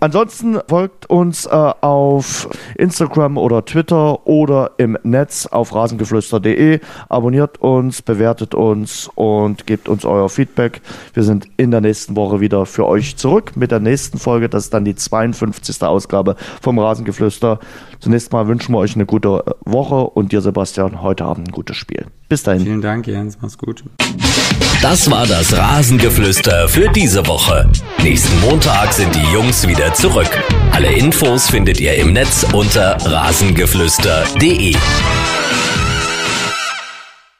Ansonsten folgt uns äh, auf Instagram oder Twitter oder im Netz auf rasengeflüster.de. Abonniert uns, bewertet uns und gebt uns euer Feedback. Wir sind in der nächsten Woche wieder für euch zurück mit der nächsten Folge. Das ist dann die 52. Ausgabe vom Rasengeflüster. Zunächst mal wünschen wir euch eine gute Woche und dir, Sebastian, heute Abend ein gutes Spiel. Bis dahin. Vielen Dank, Jens. Mach's gut. Das war das Rasengeflüster für diese Woche. Nächsten Montag sind die Jungs wieder zurück. Alle Infos findet ihr im Netz unter rasengeflüster.de.